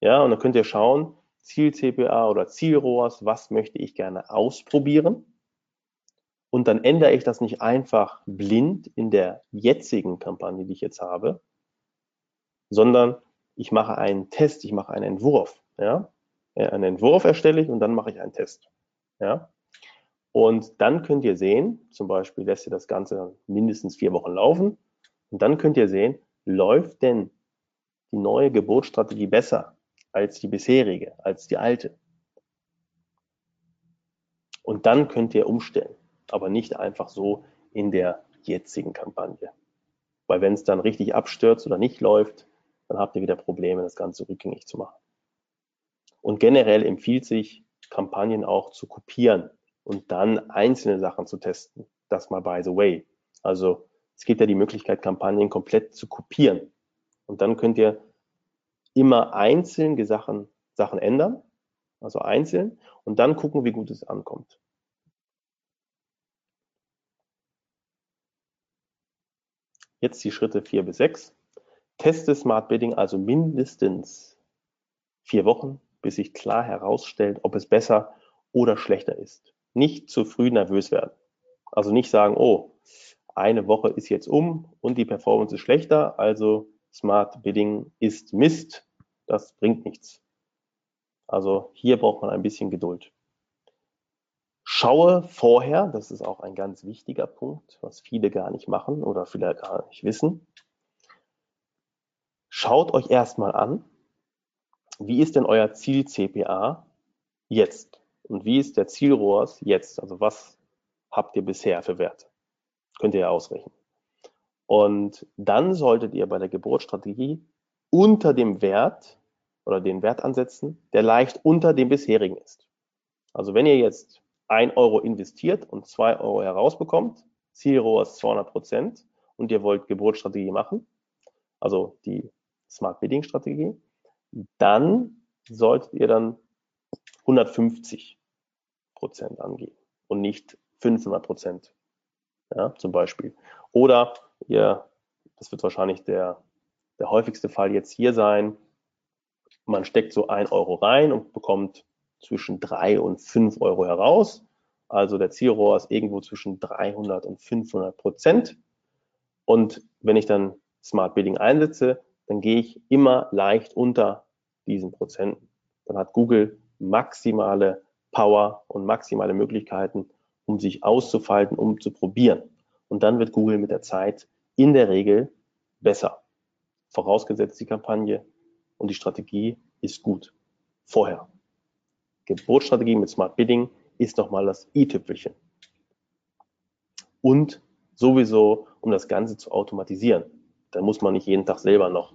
Ja, und dann könnt ihr schauen, Ziel-CPA oder Ziel-ROAS, was möchte ich gerne ausprobieren? Und dann ändere ich das nicht einfach blind in der jetzigen Kampagne, die ich jetzt habe, sondern ich mache einen Test, ich mache einen Entwurf. Ja? Einen Entwurf erstelle ich und dann mache ich einen Test. Ja? Und dann könnt ihr sehen, zum Beispiel lässt ihr das Ganze mindestens vier Wochen laufen und dann könnt ihr sehen, läuft denn die neue Geburtsstrategie besser als die bisherige, als die alte. Und dann könnt ihr umstellen, aber nicht einfach so in der jetzigen Kampagne. Weil wenn es dann richtig abstürzt oder nicht läuft, dann habt ihr wieder Probleme, das Ganze rückgängig zu machen. Und generell empfiehlt sich, Kampagnen auch zu kopieren und dann einzelne Sachen zu testen. Das mal by the way. Also es gibt ja die Möglichkeit, Kampagnen komplett zu kopieren. Und dann könnt ihr immer einzeln Sachen, Sachen ändern, also einzeln, und dann gucken, wie gut es ankommt. Jetzt die Schritte vier bis sechs. Teste Smart Bidding also mindestens vier Wochen, bis sich klar herausstellt, ob es besser oder schlechter ist. Nicht zu früh nervös werden. Also nicht sagen, oh, eine Woche ist jetzt um und die Performance ist schlechter, also Smart Bidding ist Mist. Das bringt nichts. Also hier braucht man ein bisschen Geduld. Schaue vorher, das ist auch ein ganz wichtiger Punkt, was viele gar nicht machen oder vielleicht gar nicht wissen. Schaut euch erstmal an, wie ist denn euer Ziel CPA jetzt? Und wie ist der Zielrohrs jetzt? Also was habt ihr bisher für Werte? Könnt ihr ja ausrechnen. Und dann solltet ihr bei der Geburtsstrategie unter dem Wert oder den Wert ansetzen, der leicht unter dem bisherigen ist. Also wenn ihr jetzt ein Euro investiert und zwei Euro herausbekommt, Zielrohrs 200 Prozent und ihr wollt Geburtsstrategie machen, also die Smart Bidding Strategie, dann solltet ihr dann 150 Prozent angeben und nicht 500 Prozent, ja, zum Beispiel. Oder ihr, das wird wahrscheinlich der, der häufigste Fall jetzt hier sein, man steckt so ein Euro rein und bekommt zwischen drei und fünf Euro heraus. Also der Zielrohr ist irgendwo zwischen 300 und 500 Prozent. Und wenn ich dann Smart Bidding einsetze, dann gehe ich immer leicht unter diesen Prozenten. Dann hat Google maximale Power und maximale Möglichkeiten, um sich auszufalten, um zu probieren. Und dann wird Google mit der Zeit in der Regel besser. Vorausgesetzt die Kampagne und die Strategie ist gut. Vorher. Geburtsstrategie mit Smart Bidding ist nochmal das i-Tüpfelchen. Und sowieso, um das Ganze zu automatisieren. Da muss man nicht jeden Tag selber noch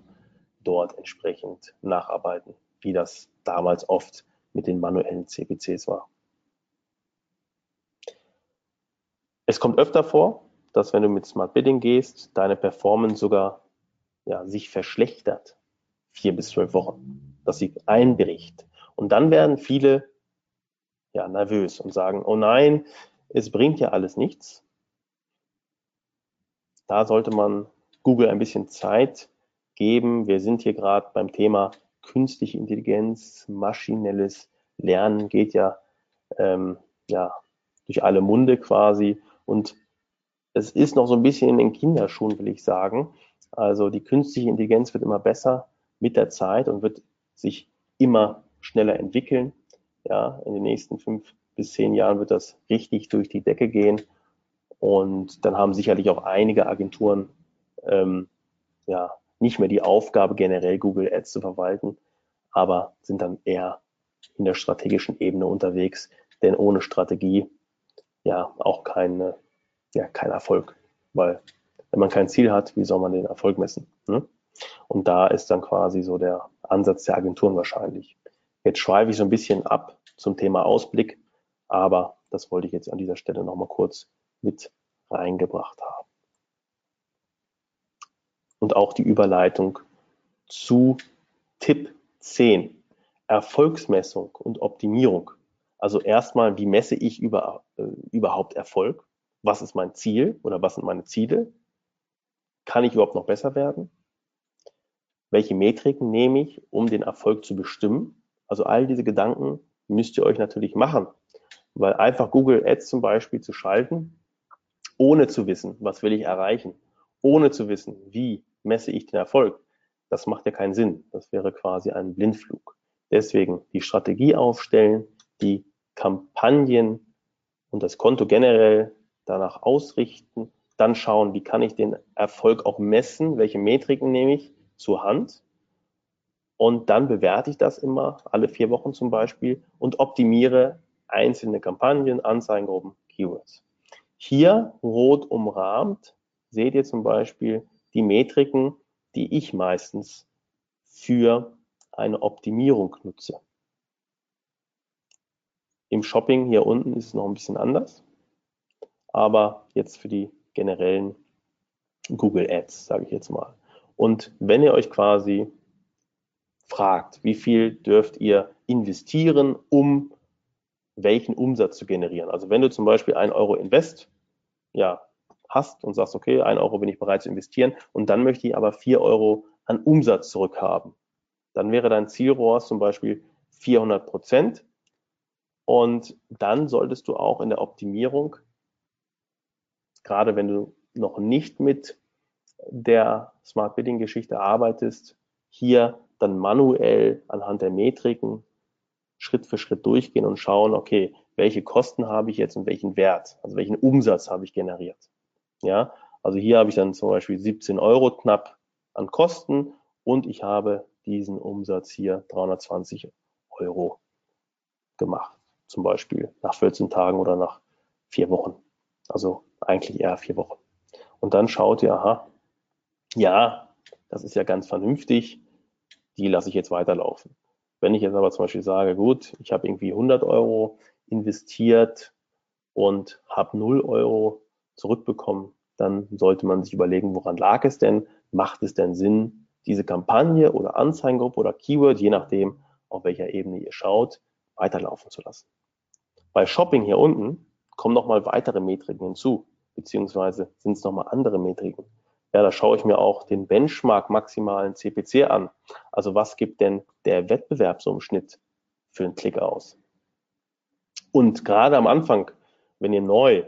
dort entsprechend nacharbeiten, wie das damals oft mit den manuellen CPCs war. Es kommt öfter vor, dass wenn du mit Smart Bidding gehst, deine Performance sogar ja, sich verschlechtert. Vier bis zwölf Wochen. Dass sie einbricht. Und dann werden viele ja, nervös und sagen, oh nein, es bringt ja alles nichts. Da sollte man Google ein bisschen Zeit geben. Wir sind hier gerade beim Thema künstliche Intelligenz, maschinelles Lernen geht ja, ähm, ja durch alle Munde quasi. Und es ist noch so ein bisschen in den Kinderschuhen, will ich sagen. Also die künstliche Intelligenz wird immer besser mit der Zeit und wird sich immer schneller entwickeln. Ja, in den nächsten fünf bis zehn Jahren wird das richtig durch die Decke gehen. Und dann haben sicherlich auch einige Agenturen ähm, ja, nicht mehr die Aufgabe, generell Google Ads zu verwalten, aber sind dann eher in der strategischen Ebene unterwegs, denn ohne Strategie ja auch keine, ja, kein Erfolg, weil wenn man kein Ziel hat, wie soll man den Erfolg messen? Ne? Und da ist dann quasi so der Ansatz der Agenturen wahrscheinlich. Jetzt schweife ich so ein bisschen ab zum Thema Ausblick, aber das wollte ich jetzt an dieser Stelle nochmal kurz mit reingebracht haben und auch die Überleitung zu Tipp 10, Erfolgsmessung und Optimierung. Also erstmal, wie messe ich über, äh, überhaupt Erfolg? Was ist mein Ziel oder was sind meine Ziele? Kann ich überhaupt noch besser werden? Welche Metriken nehme ich, um den Erfolg zu bestimmen? Also all diese Gedanken müsst ihr euch natürlich machen, weil einfach Google Ads zum Beispiel zu schalten, ohne zu wissen, was will ich erreichen, ohne zu wissen, wie messe ich den Erfolg? Das macht ja keinen Sinn. Das wäre quasi ein Blindflug. Deswegen die Strategie aufstellen, die Kampagnen und das Konto generell danach ausrichten, dann schauen, wie kann ich den Erfolg auch messen, welche Metriken nehme ich zur Hand Und dann bewerte ich das immer, alle vier Wochen zum Beispiel, und optimiere einzelne Kampagnen, Anzeigengruppen, Keywords. Hier rot umrahmt seht ihr zum Beispiel die Metriken, die ich meistens für eine Optimierung nutze. Im Shopping hier unten ist es noch ein bisschen anders, aber jetzt für die generellen Google Ads, sage ich jetzt mal. Und wenn ihr euch quasi fragt, wie viel dürft ihr investieren, um welchen Umsatz zu generieren. Also wenn du zum Beispiel ein Euro Invest ja, hast und sagst, okay, ein Euro bin ich bereit zu investieren und dann möchte ich aber vier Euro an Umsatz zurückhaben, dann wäre dein Zielrohr zum Beispiel 400 Prozent und dann solltest du auch in der Optimierung, gerade wenn du noch nicht mit der Smart Bidding Geschichte arbeitest, hier dann manuell anhand der Metriken Schritt für Schritt durchgehen und schauen, okay, welche Kosten habe ich jetzt und welchen Wert, also welchen Umsatz habe ich generiert. Ja, also hier habe ich dann zum Beispiel 17 Euro knapp an Kosten und ich habe diesen Umsatz hier 320 Euro gemacht. Zum Beispiel nach 14 Tagen oder nach vier Wochen. Also eigentlich eher vier Wochen. Und dann schaut ihr, aha, ja, das ist ja ganz vernünftig, die lasse ich jetzt weiterlaufen. Wenn ich jetzt aber zum Beispiel sage, gut, ich habe irgendwie 100 Euro investiert und habe 0 Euro zurückbekommen, dann sollte man sich überlegen, woran lag es denn? Macht es denn Sinn, diese Kampagne oder Anzeigengruppe oder Keyword, je nachdem, auf welcher Ebene ihr schaut, weiterlaufen zu lassen? Bei Shopping hier unten kommen nochmal weitere Metriken hinzu, beziehungsweise sind es nochmal andere Metriken. Ja, da schaue ich mir auch den Benchmark maximalen CPC an. Also was gibt denn der Wettbewerbsumschnitt für einen Klick aus? Und gerade am Anfang, wenn ihr neu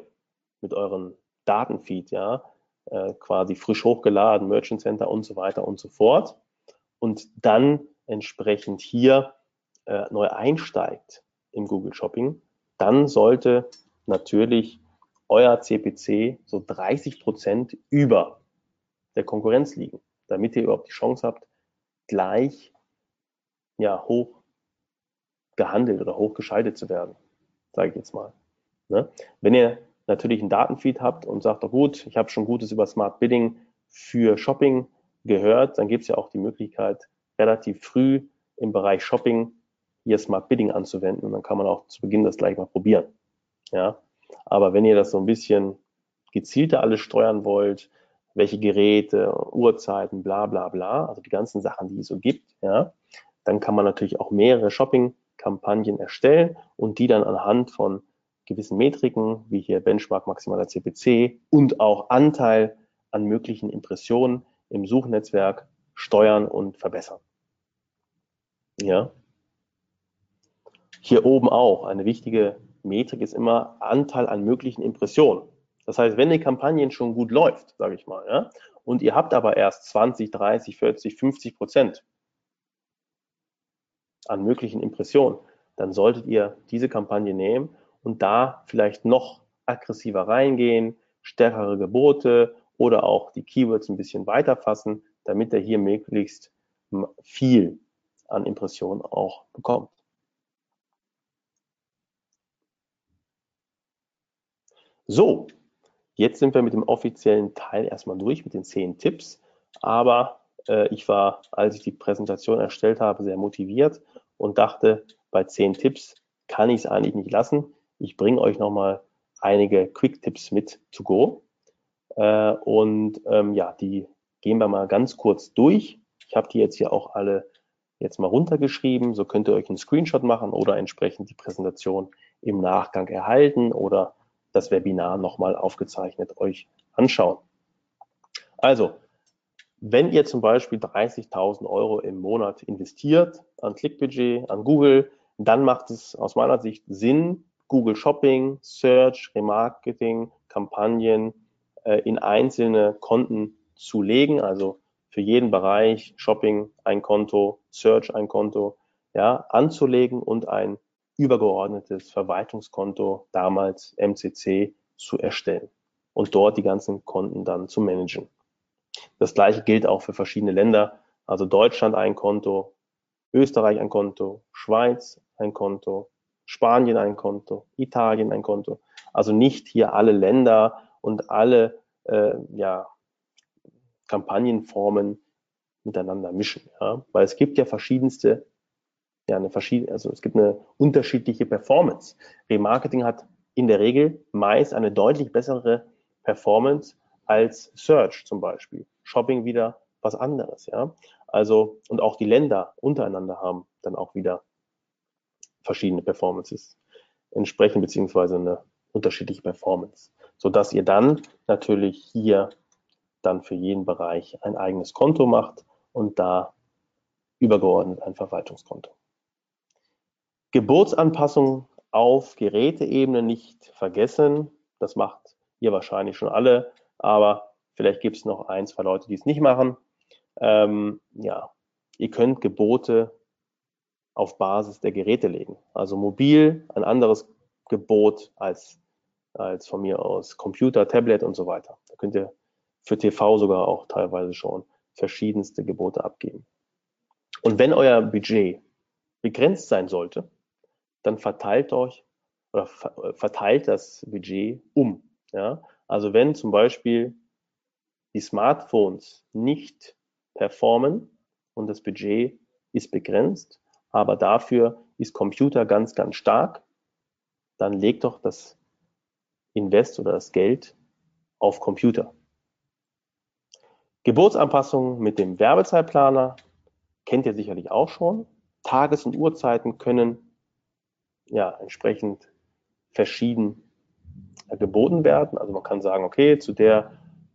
mit euren Datenfeed, ja, äh, quasi frisch hochgeladen, Merchant Center und so weiter und so fort, und dann entsprechend hier äh, neu einsteigt im Google Shopping, dann sollte natürlich euer CPC so 30 Prozent über der Konkurrenz liegen, damit ihr überhaupt die Chance habt, gleich ja, hoch gehandelt oder hoch geschaltet zu werden, sage ich jetzt mal. Ne? Wenn ihr natürlich einen Datenfeed habt und sagt, oh gut, ich habe schon Gutes über Smart Bidding für Shopping gehört, dann gibt es ja auch die Möglichkeit, relativ früh im Bereich Shopping hier Smart Bidding anzuwenden und dann kann man auch zu Beginn das gleich mal probieren. Ja, aber wenn ihr das so ein bisschen gezielter alles steuern wollt, welche Geräte, Uhrzeiten, bla bla bla, also die ganzen Sachen, die es so gibt, ja, dann kann man natürlich auch mehrere Shopping-Kampagnen erstellen und die dann anhand von gewissen Metriken, wie hier Benchmark maximaler CPC und auch Anteil an möglichen Impressionen im Suchnetzwerk steuern und verbessern. Ja. Hier oben auch eine wichtige Metrik ist immer Anteil an möglichen Impressionen. Das heißt, wenn die Kampagne schon gut läuft, sage ich mal, ja, und ihr habt aber erst 20, 30, 40, 50 Prozent an möglichen Impressionen, dann solltet ihr diese Kampagne nehmen und da vielleicht noch aggressiver reingehen, stärkere Gebote oder auch die Keywords ein bisschen weiter fassen, damit er hier möglichst viel an Impressionen auch bekommt. So, Jetzt sind wir mit dem offiziellen Teil erstmal durch mit den zehn Tipps. Aber äh, ich war, als ich die Präsentation erstellt habe, sehr motiviert und dachte, bei zehn Tipps kann ich es eigentlich nicht lassen. Ich bringe euch nochmal einige Quick-Tipps mit to go. Äh, und ähm, ja, die gehen wir mal ganz kurz durch. Ich habe die jetzt hier auch alle jetzt mal runtergeschrieben. So könnt ihr euch einen Screenshot machen oder entsprechend die Präsentation im Nachgang erhalten oder das Webinar nochmal aufgezeichnet euch anschauen. Also, wenn ihr zum Beispiel 30.000 Euro im Monat investiert an Klickbudget, an Google, dann macht es aus meiner Sicht Sinn, Google Shopping, Search, Remarketing, Kampagnen äh, in einzelne Konten zu legen. Also für jeden Bereich Shopping ein Konto, Search ein Konto, ja, anzulegen und ein übergeordnetes Verwaltungskonto, damals MCC, zu erstellen und dort die ganzen Konten dann zu managen. Das gleiche gilt auch für verschiedene Länder. Also Deutschland ein Konto, Österreich ein Konto, Schweiz ein Konto, Spanien ein Konto, Italien ein Konto. Also nicht hier alle Länder und alle äh, ja, Kampagnenformen miteinander mischen. Ja? Weil es gibt ja verschiedenste, ja, eine verschiedene, also es gibt eine unterschiedliche Performance. Remarketing hat in der Regel meist eine deutlich bessere Performance als Search zum Beispiel. Shopping wieder was anderes, ja. Also, und auch die Länder untereinander haben dann auch wieder verschiedene Performances entsprechen, beziehungsweise eine unterschiedliche Performance, sodass ihr dann natürlich hier dann für jeden Bereich ein eigenes Konto macht und da übergeordnet ein Verwaltungskonto. Geburtsanpassung auf Geräteebene nicht vergessen. Das macht ihr wahrscheinlich schon alle, aber vielleicht gibt es noch ein, zwei Leute, die es nicht machen. Ähm, ja, ihr könnt Gebote auf Basis der Geräte legen. Also mobil ein anderes Gebot als, als von mir aus Computer, Tablet und so weiter. Da könnt ihr für TV sogar auch teilweise schon verschiedenste Gebote abgeben. Und wenn euer Budget begrenzt sein sollte, dann verteilt euch oder verteilt das Budget um. Ja? Also wenn zum Beispiel die Smartphones nicht performen und das Budget ist begrenzt, aber dafür ist Computer ganz, ganz stark, dann legt doch das Invest oder das Geld auf Computer. Geburtsanpassung mit dem Werbezeitplaner kennt ihr sicherlich auch schon. Tages- und Uhrzeiten können ja entsprechend verschieden geboten werden. Also man kann sagen, okay, zu der,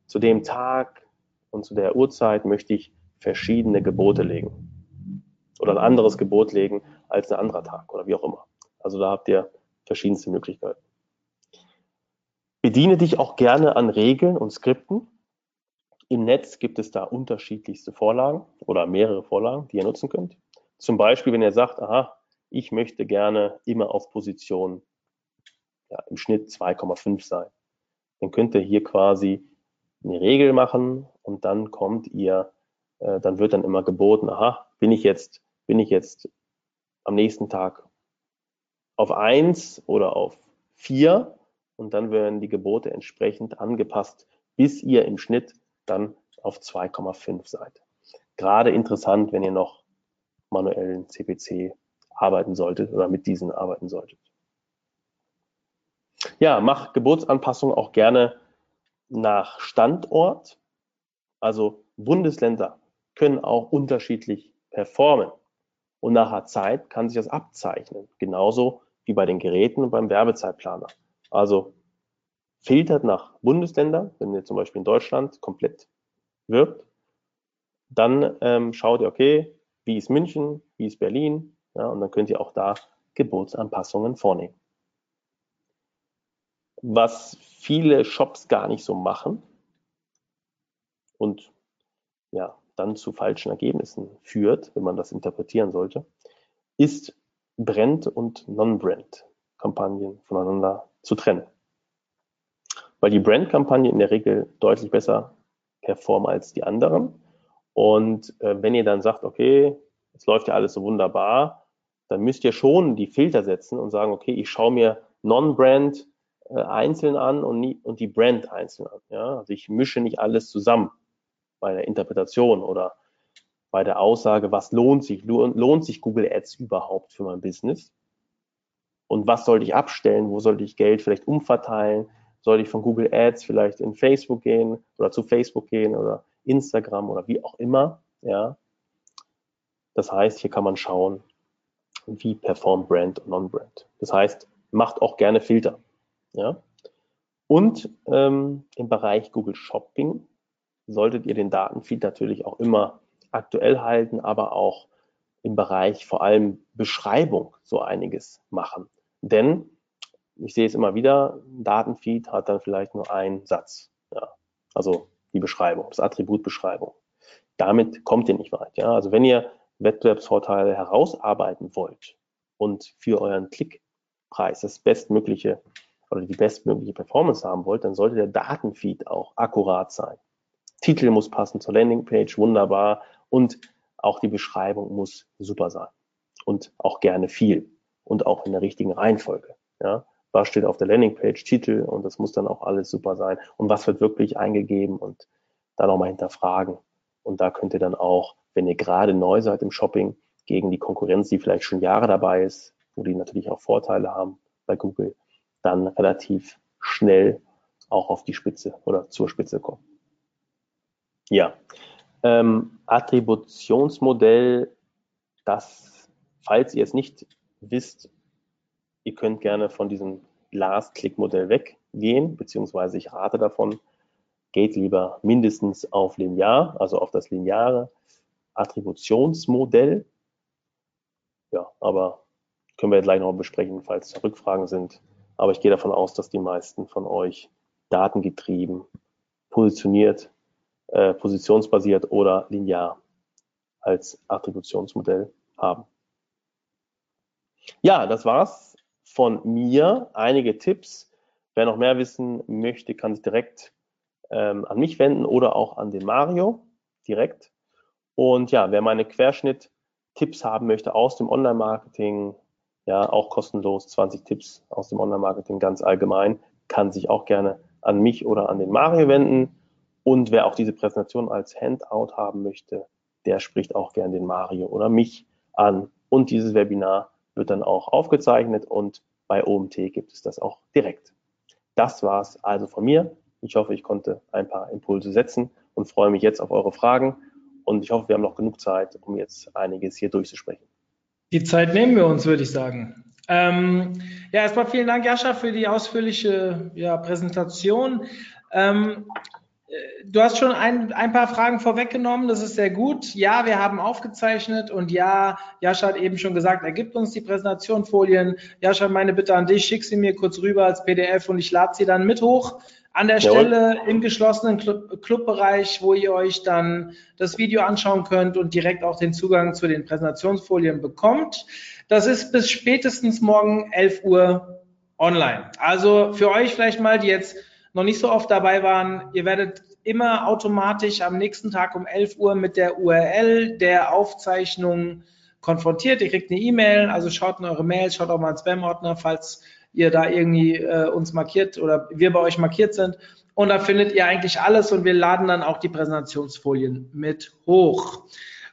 zu dem Tag und zu der Uhrzeit möchte ich verschiedene Gebote legen oder ein anderes Gebot legen als ein anderer Tag oder wie auch immer. Also da habt ihr verschiedenste Möglichkeiten. Bediene dich auch gerne an Regeln und Skripten. Im Netz gibt es da unterschiedlichste Vorlagen oder mehrere Vorlagen, die ihr nutzen könnt. Zum Beispiel, wenn ihr sagt, aha, ich möchte gerne immer auf Position ja, im Schnitt 2,5 sein, dann könnt ihr hier quasi eine Regel machen und dann kommt ihr, äh, dann wird dann immer geboten, aha, bin ich jetzt bin ich jetzt am nächsten Tag auf eins oder auf vier und dann werden die Gebote entsprechend angepasst, bis ihr im Schnitt dann auf 2,5 seid. Gerade interessant, wenn ihr noch manuellen CPC arbeiten solltet oder mit diesen arbeiten solltet. Ja, mach Geburtsanpassungen auch gerne nach Standort. Also Bundesländer können auch unterschiedlich performen. Und nach einer Zeit kann sich das abzeichnen. Genauso wie bei den Geräten und beim Werbezeitplaner. Also filtert nach Bundesländern, wenn ihr zum Beispiel in Deutschland komplett wirbt, dann ähm, schaut ihr, okay, wie ist München, wie ist Berlin, ja, und dann könnt ihr auch da Geburtsanpassungen vornehmen. Was viele Shops gar nicht so machen und ja, dann zu falschen Ergebnissen führt, wenn man das interpretieren sollte, ist Brand- und Non-Brand-Kampagnen voneinander zu trennen. Weil die Brand-Kampagnen in der Regel deutlich besser performen als die anderen. Und äh, wenn ihr dann sagt, okay, es läuft ja alles so wunderbar, dann müsst ihr schon die Filter setzen und sagen, okay, ich schaue mir Non-Brand äh, einzeln an und, nie, und die Brand einzeln an. Ja? Also ich mische nicht alles zusammen bei der Interpretation oder bei der Aussage, was lohnt sich, lohnt sich Google Ads überhaupt für mein Business? Und was sollte ich abstellen? Wo sollte ich Geld vielleicht umverteilen? Sollte ich von Google Ads vielleicht in Facebook gehen oder zu Facebook gehen oder Instagram oder wie auch immer? Ja. Das heißt, hier kann man schauen, wie performt Brand und Non-Brand. Das heißt, macht auch gerne Filter. Ja. Und ähm, im Bereich Google Shopping solltet ihr den Datenfeed natürlich auch immer aktuell halten, aber auch im Bereich vor allem Beschreibung so einiges machen. Denn ich sehe es immer wieder, ein Datenfeed hat dann vielleicht nur einen Satz. Ja. Also die Beschreibung, das Attribut Beschreibung. Damit kommt ihr nicht weit. Ja. Also wenn ihr Wettbewerbsvorteile herausarbeiten wollt und für euren Klickpreis das bestmögliche oder die bestmögliche Performance haben wollt, dann sollte der Datenfeed auch akkurat sein. Titel muss passen zur Landingpage, wunderbar. Und auch die Beschreibung muss super sein und auch gerne viel und auch in der richtigen Reihenfolge. Ja, was steht auf der Landingpage, Titel und das muss dann auch alles super sein und was wird wirklich eingegeben und da nochmal hinterfragen. Und da könnt ihr dann auch, wenn ihr gerade neu seid im Shopping, gegen die Konkurrenz, die vielleicht schon Jahre dabei ist, wo die natürlich auch Vorteile haben bei Google, dann relativ schnell auch auf die Spitze oder zur Spitze kommen. Ja, ähm, Attributionsmodell, das, falls ihr es nicht wisst, ihr könnt gerne von diesem Last-Click-Modell weggehen, beziehungsweise ich rate davon, geht lieber mindestens auf linear, also auf das lineare Attributionsmodell. Ja, aber können wir jetzt gleich noch besprechen, falls Rückfragen sind. Aber ich gehe davon aus, dass die meisten von euch datengetrieben, positioniert, äh, positionsbasiert oder linear als Attributionsmodell haben. Ja, das war's von mir. Einige Tipps. Wer noch mehr wissen möchte, kann sich direkt ähm, an mich wenden oder auch an den Mario direkt. Und ja, wer meine Querschnitt-Tipps haben möchte aus dem Online-Marketing, ja, auch kostenlos 20 Tipps aus dem Online-Marketing ganz allgemein, kann sich auch gerne an mich oder an den Mario wenden. Und wer auch diese Präsentation als Handout haben möchte, der spricht auch gerne den Mario oder mich an. Und dieses Webinar wird dann auch aufgezeichnet und bei OMT gibt es das auch direkt. Das war's also von mir. Ich hoffe, ich konnte ein paar Impulse setzen und freue mich jetzt auf eure Fragen. Und ich hoffe, wir haben noch genug Zeit, um jetzt einiges hier durchzusprechen. Die Zeit nehmen wir uns, würde ich sagen. Ähm, ja, erstmal vielen Dank, Jascha, für die ausführliche ja, Präsentation. Ähm, Du hast schon ein, ein paar Fragen vorweggenommen, das ist sehr gut. Ja, wir haben aufgezeichnet und ja, Jascha hat eben schon gesagt, er gibt uns die Präsentationfolien. Jascha, meine Bitte an dich, schick sie mir kurz rüber als PDF und ich lade sie dann mit hoch. An der Jawohl. Stelle im geschlossenen Club, Clubbereich, wo ihr euch dann das Video anschauen könnt und direkt auch den Zugang zu den Präsentationsfolien bekommt. Das ist bis spätestens morgen 11 Uhr online. Also für euch vielleicht mal, die jetzt noch nicht so oft dabei waren, ihr werdet immer automatisch am nächsten Tag um 11 Uhr mit der URL der Aufzeichnung konfrontiert. Ihr kriegt eine E-Mail, also schaut in eure Mails, schaut auch mal in Spam-Ordner, falls ihr da irgendwie äh, uns markiert oder wir bei euch markiert sind. Und da findet ihr eigentlich alles und wir laden dann auch die Präsentationsfolien mit hoch.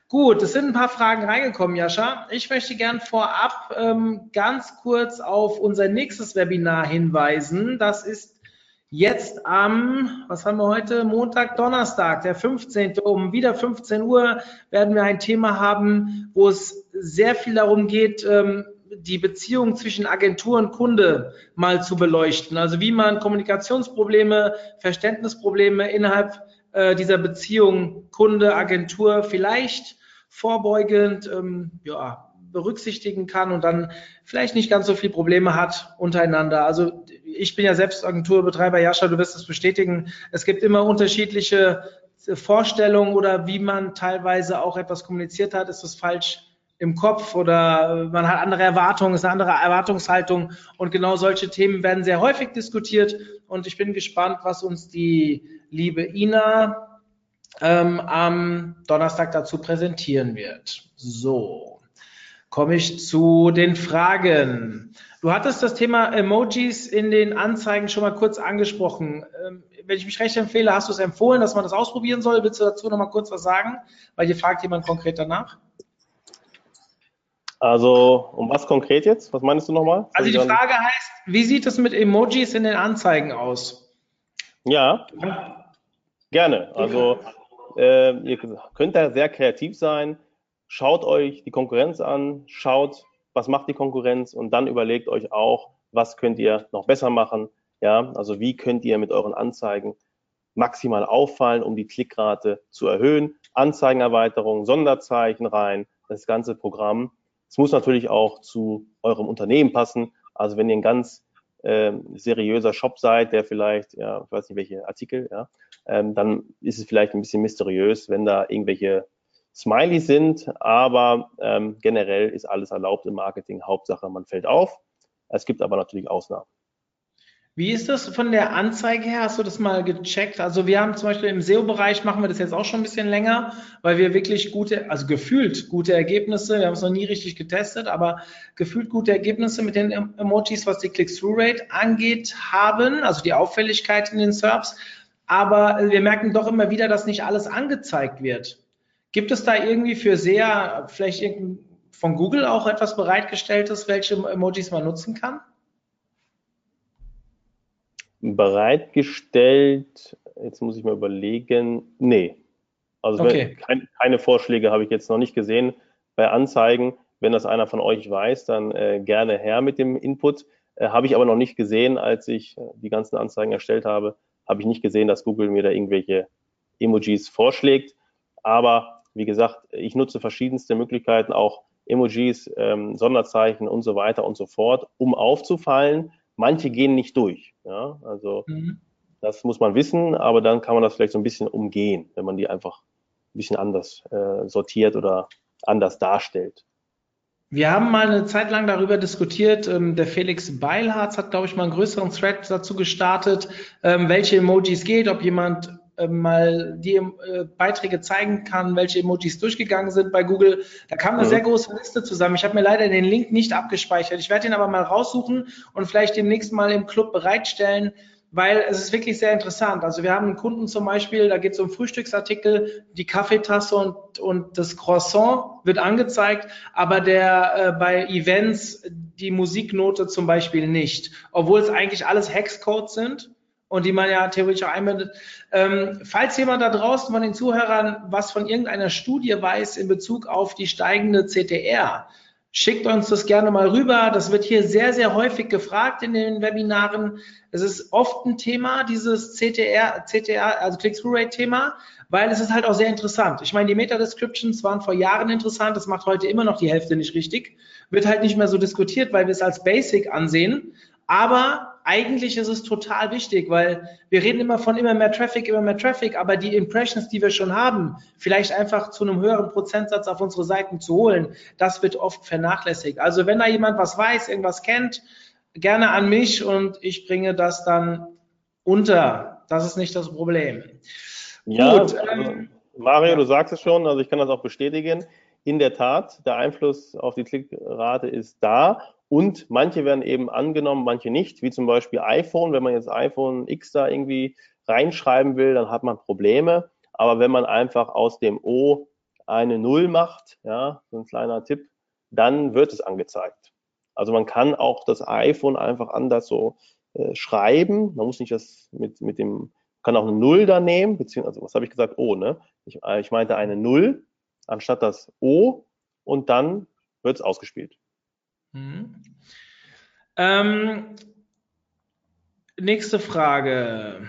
Gut, es sind ein paar Fragen reingekommen, Jascha. Ich möchte gern vorab ähm, ganz kurz auf unser nächstes Webinar hinweisen. Das ist Jetzt am, was haben wir heute? Montag, Donnerstag, der 15. um wieder 15 Uhr werden wir ein Thema haben, wo es sehr viel darum geht, ähm, die Beziehung zwischen Agentur und Kunde mal zu beleuchten. Also wie man Kommunikationsprobleme, Verständnisprobleme innerhalb äh, dieser Beziehung Kunde, Agentur vielleicht vorbeugend ähm, ja, berücksichtigen kann und dann vielleicht nicht ganz so viel Probleme hat untereinander. Also ich bin ja selbst Agenturbetreiber, Jascha, du wirst es bestätigen. Es gibt immer unterschiedliche Vorstellungen oder wie man teilweise auch etwas kommuniziert hat. Ist das falsch im Kopf oder man hat andere Erwartungen, ist eine andere Erwartungshaltung und genau solche Themen werden sehr häufig diskutiert und ich bin gespannt, was uns die liebe Ina ähm, am Donnerstag dazu präsentieren wird. So, komme ich zu den Fragen. Du hattest das Thema Emojis in den Anzeigen schon mal kurz angesprochen. Ähm, wenn ich mich recht empfehle, hast du es empfohlen, dass man das ausprobieren soll. Willst du dazu noch mal kurz was sagen? Weil hier fragt jemand konkret danach. Also, um was konkret jetzt? Was meinst du nochmal? Also die Frage heißt, wie sieht es mit Emojis in den Anzeigen aus? Ja, gerne. Also, äh, ihr könnt da sehr kreativ sein. Schaut euch die Konkurrenz an, schaut, was macht die Konkurrenz und dann überlegt euch auch, was könnt ihr noch besser machen. Ja, also wie könnt ihr mit euren Anzeigen maximal auffallen, um die Klickrate zu erhöhen. Anzeigenerweiterung, Sonderzeichen rein, das ganze Programm. Es muss natürlich auch zu eurem Unternehmen passen. Also wenn ihr ein ganz äh, seriöser Shop seid, der vielleicht, ja, ich weiß nicht welche Artikel, ja, ähm, dann ist es vielleicht ein bisschen mysteriös, wenn da irgendwelche Smiley sind, aber ähm, generell ist alles erlaubt im Marketing. Hauptsache, man fällt auf. Es gibt aber natürlich Ausnahmen. Wie ist das von der Anzeige her? Hast du das mal gecheckt? Also wir haben zum Beispiel im SEO-Bereich machen wir das jetzt auch schon ein bisschen länger, weil wir wirklich gute, also gefühlt gute Ergebnisse, wir haben es noch nie richtig getestet, aber gefühlt gute Ergebnisse mit den Emojis, was die Click-Through-Rate angeht, haben, also die Auffälligkeit in den SERPs. Aber wir merken doch immer wieder, dass nicht alles angezeigt wird. Gibt es da irgendwie für sehr, vielleicht von Google auch etwas bereitgestelltes, welche Emojis man nutzen kann? Bereitgestellt. Jetzt muss ich mal überlegen. Nee. Also okay. kein, keine Vorschläge habe ich jetzt noch nicht gesehen bei Anzeigen. Wenn das einer von euch weiß, dann äh, gerne her mit dem Input. Äh, habe ich aber noch nicht gesehen, als ich äh, die ganzen Anzeigen erstellt habe, habe ich nicht gesehen, dass Google mir da irgendwelche Emojis vorschlägt. Aber wie gesagt, ich nutze verschiedenste Möglichkeiten, auch Emojis, ähm, Sonderzeichen und so weiter und so fort, um aufzufallen manche gehen nicht durch. Ja? Also mhm. das muss man wissen, aber dann kann man das vielleicht so ein bisschen umgehen, wenn man die einfach ein bisschen anders äh, sortiert oder anders darstellt. Wir haben mal eine Zeit lang darüber diskutiert. Ähm, der Felix Beilharz hat, glaube ich, mal einen größeren Thread dazu gestartet, ähm, welche Emojis geht, ob jemand äh, mal die äh, Beiträge zeigen kann, welche Emojis durchgegangen sind bei Google. Da kam eine mhm. sehr große Liste zusammen. Ich habe mir leider den Link nicht abgespeichert. Ich werde ihn aber mal raussuchen und vielleicht demnächst mal im Club bereitstellen, weil es ist wirklich sehr interessant. Also wir haben einen Kunden zum Beispiel, da geht es um Frühstücksartikel, die Kaffeetasse und, und das Croissant wird angezeigt, aber der äh, bei Events die Musiknote zum Beispiel nicht, obwohl es eigentlich alles Hexcodes sind und die man ja theoretisch auch einbindet. Ähm, falls jemand da draußen von den Zuhörern was von irgendeiner Studie weiß in Bezug auf die steigende CTR, schickt uns das gerne mal rüber. Das wird hier sehr, sehr häufig gefragt in den Webinaren. Es ist oft ein Thema, dieses CTR, CTR, also Click-Through-Rate-Thema, weil es ist halt auch sehr interessant. Ich meine, die Meta-Descriptions waren vor Jahren interessant. Das macht heute immer noch die Hälfte nicht richtig. Wird halt nicht mehr so diskutiert, weil wir es als Basic ansehen. Aber eigentlich ist es total wichtig, weil wir reden immer von immer mehr Traffic, immer mehr Traffic, aber die Impressions, die wir schon haben, vielleicht einfach zu einem höheren Prozentsatz auf unsere Seiten zu holen, das wird oft vernachlässigt. Also wenn da jemand was weiß, irgendwas kennt, gerne an mich und ich bringe das dann unter. Das ist nicht das Problem. Ja, Gut, ähm, Mario, du sagst es schon, also ich kann das auch bestätigen. In der Tat, der Einfluss auf die Klickrate ist da und manche werden eben angenommen, manche nicht, wie zum Beispiel iPhone. Wenn man jetzt iPhone X da irgendwie reinschreiben will, dann hat man Probleme. Aber wenn man einfach aus dem O eine Null macht, ja, so ein kleiner Tipp, dann wird es angezeigt. Also man kann auch das iPhone einfach anders so äh, schreiben. Man muss nicht das mit, mit dem, kann auch eine Null da nehmen, beziehungsweise, was habe ich gesagt? O, ne? Ich, äh, ich meinte eine Null anstatt das O und dann wird es ausgespielt. Mhm. Ähm, nächste Frage.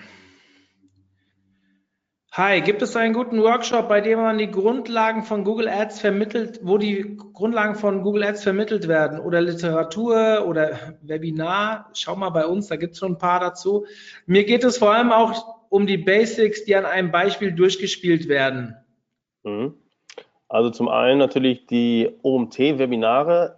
Hi, gibt es einen guten Workshop, bei dem man die Grundlagen von Google Ads vermittelt, wo die Grundlagen von Google Ads vermittelt werden oder Literatur oder Webinar? Schau mal bei uns, da gibt es schon ein paar dazu. Mir geht es vor allem auch um die Basics, die an einem Beispiel durchgespielt werden. Mhm. Also zum einen natürlich die OMT-Webinare